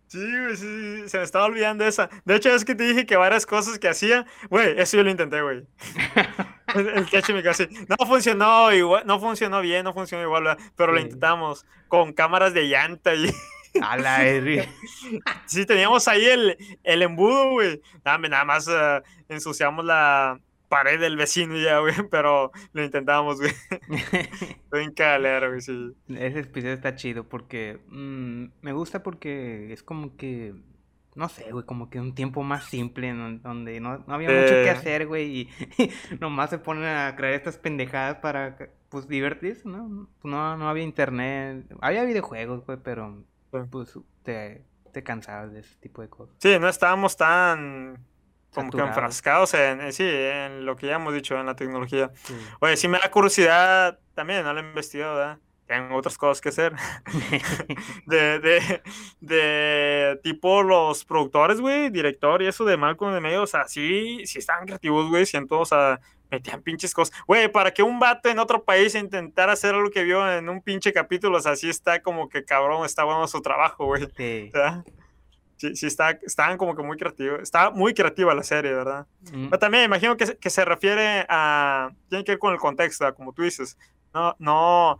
Sí, güey, sí, sí, se me estaba olvidando esa. De hecho, es que te dije que varias cosas que hacía, güey, eso yo lo intenté, güey. El, el catch me casi. No funcionó igual, no funcionó bien, no funcionó igual, ¿verdad? pero lo intentamos con cámaras de llanta y A la sí teníamos ahí el, el embudo, güey. Nada, nada más eh, ensuciamos la pared del vecino ya, güey, pero lo intentamos, güey. Fue en calero, güey, sí. Ese episodio está chido porque mm, me gusta porque es como que, no sé, güey, como que un tiempo más simple en donde no, no había mucho que hacer, güey, y nomás se ponen a crear estas pendejadas para, pues, divertirse, ¿no? No, no había internet, había videojuegos, güey, pero. Pues, te, te cansabas de ese tipo de cosas. Sí, no estábamos tan como que enfrascados en, en- sí, en lo que ya hemos dicho, en la tecnología. Sí. Oye, sí me da curiosidad también, no lo he investigado, ¿verdad? Tengo otras cosas que hacer. de, de, de tipo los productores, güey, director y eso de Malcolm de medio, o sea, sí, sí estaban creativos, güey, siento, o sea, metían pinches cosas. Güey, para que un vato en otro país intentara hacer algo que vio en un pinche capítulo, o sea, sí está como que cabrón, está bueno su trabajo, güey. Sí. Sí, sí está, estaban como que muy creativos. Estaba muy creativa la serie, ¿verdad? Mm, Pero también imagino que, se- que se refiere a. Tiene que ver con el contexto, ¿verdad? como tú dices. No, no,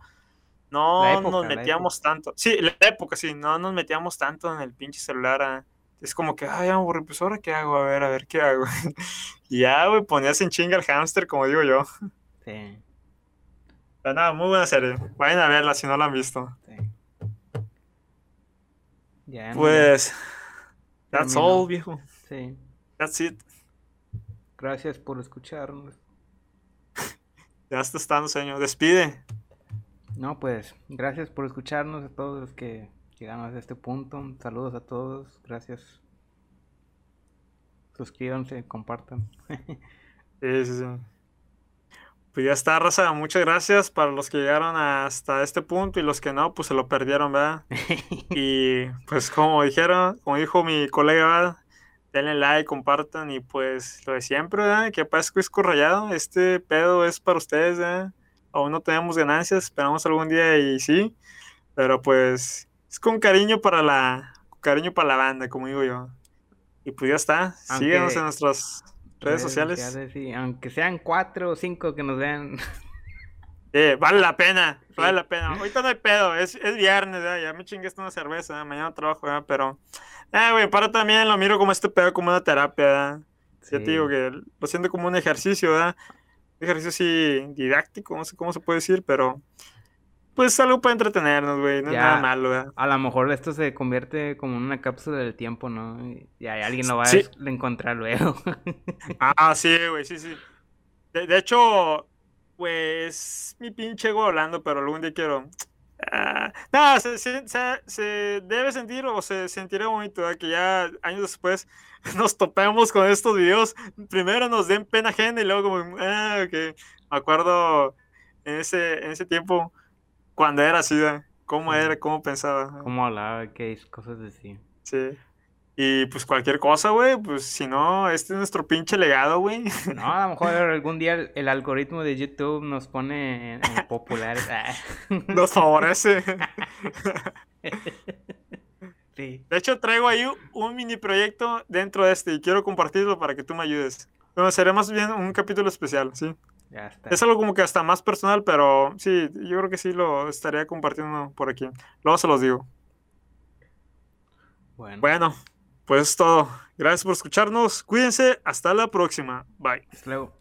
no época, nos metíamos tanto. Sí, la época, sí, no nos metíamos tanto en el pinche celular. Es como que, ay, aburrí, pues ahora qué hago, a ver, a ver qué hago. y ya, güey, ponías en chinga al hámster, como digo yo. Sí, Pero nada, muy buena serie. Vayan a verla si no la han visto. sí. Ya, no. Pues, that's all, viejo. Sí. That's it. Gracias por escucharnos. Ya está estando, señor. Despide. No, pues, gracias por escucharnos a todos los que llegaron hasta este punto. Saludos a todos. Gracias. Suscríbanse, compartan. Sí, sí, sí. Pues ya está, raza. Muchas gracias para los que llegaron hasta este punto y los que no, pues se lo perdieron, ¿verdad? Y pues como dijeron, como dijo mi colega, ¿verdad? denle like, compartan y pues lo de siempre, ¿verdad? Que Pascu es rayado. Este pedo es para ustedes, ¿verdad? Aún no tenemos ganancias, esperamos algún día y sí. Pero pues es con cariño para la, con cariño para la banda, como digo yo. Y pues ya está. Aunque- Síguenos en nuestras redes sociales. sí, aunque sean cuatro o cinco que nos vean. Eh, vale la pena, Sí. vale la pena. Ahorita no hay pedo, es, es viernes, ya me chingué esta una cerveza, mañana trabajo, pero, eh, güey, para también lo miro como este pedo, como una terapia, ¿verdad? Ya te Sí. digo que lo siento como un ejercicio, ¿verdad? Un ejercicio así didáctico, no sé cómo se puede decir, pero, pues algo para entretenernos, güey, no es nada malo, ¿verdad? A lo mejor esto se convierte como en una cápsula del tiempo, ¿no? Y ahí alguien lo va Sí. a encontrar luego. Ah, sí, güey, sí, sí. De, de hecho, pues mi pinche ego hablando, pero algún día quiero. Ah, no, se, se- se- se debe sentir o se sentirá bonito ¿eh? que ya años después nos topemos con estos videos. Primero nos den pena ajena y luego como, ah, ok. Me acuerdo en ese, en ese tiempo cuando era así, cómo era, cómo pensaba. ¿Cómo hablaba? ¿Qué cosas decía? Sí. Y pues cualquier cosa, güey, pues si no, este es nuestro pinche legado, güey. No, a lo mejor algún día el, el algoritmo de YouTube nos pone en, en populares. Nos favorece. Sí. De hecho, traigo ahí un mini proyecto dentro de este y quiero compartirlo para que tú me ayudes. Bueno, será más bien un capítulo especial, ¿sí? Ya está. Es algo como que hasta más personal, pero sí, yo creo que sí lo estaría compartiendo por aquí. Luego se los digo. Bueno, Bueno, pues es todo. Gracias por escucharnos. Cuídense. Hasta la próxima. Bye. hasta luego.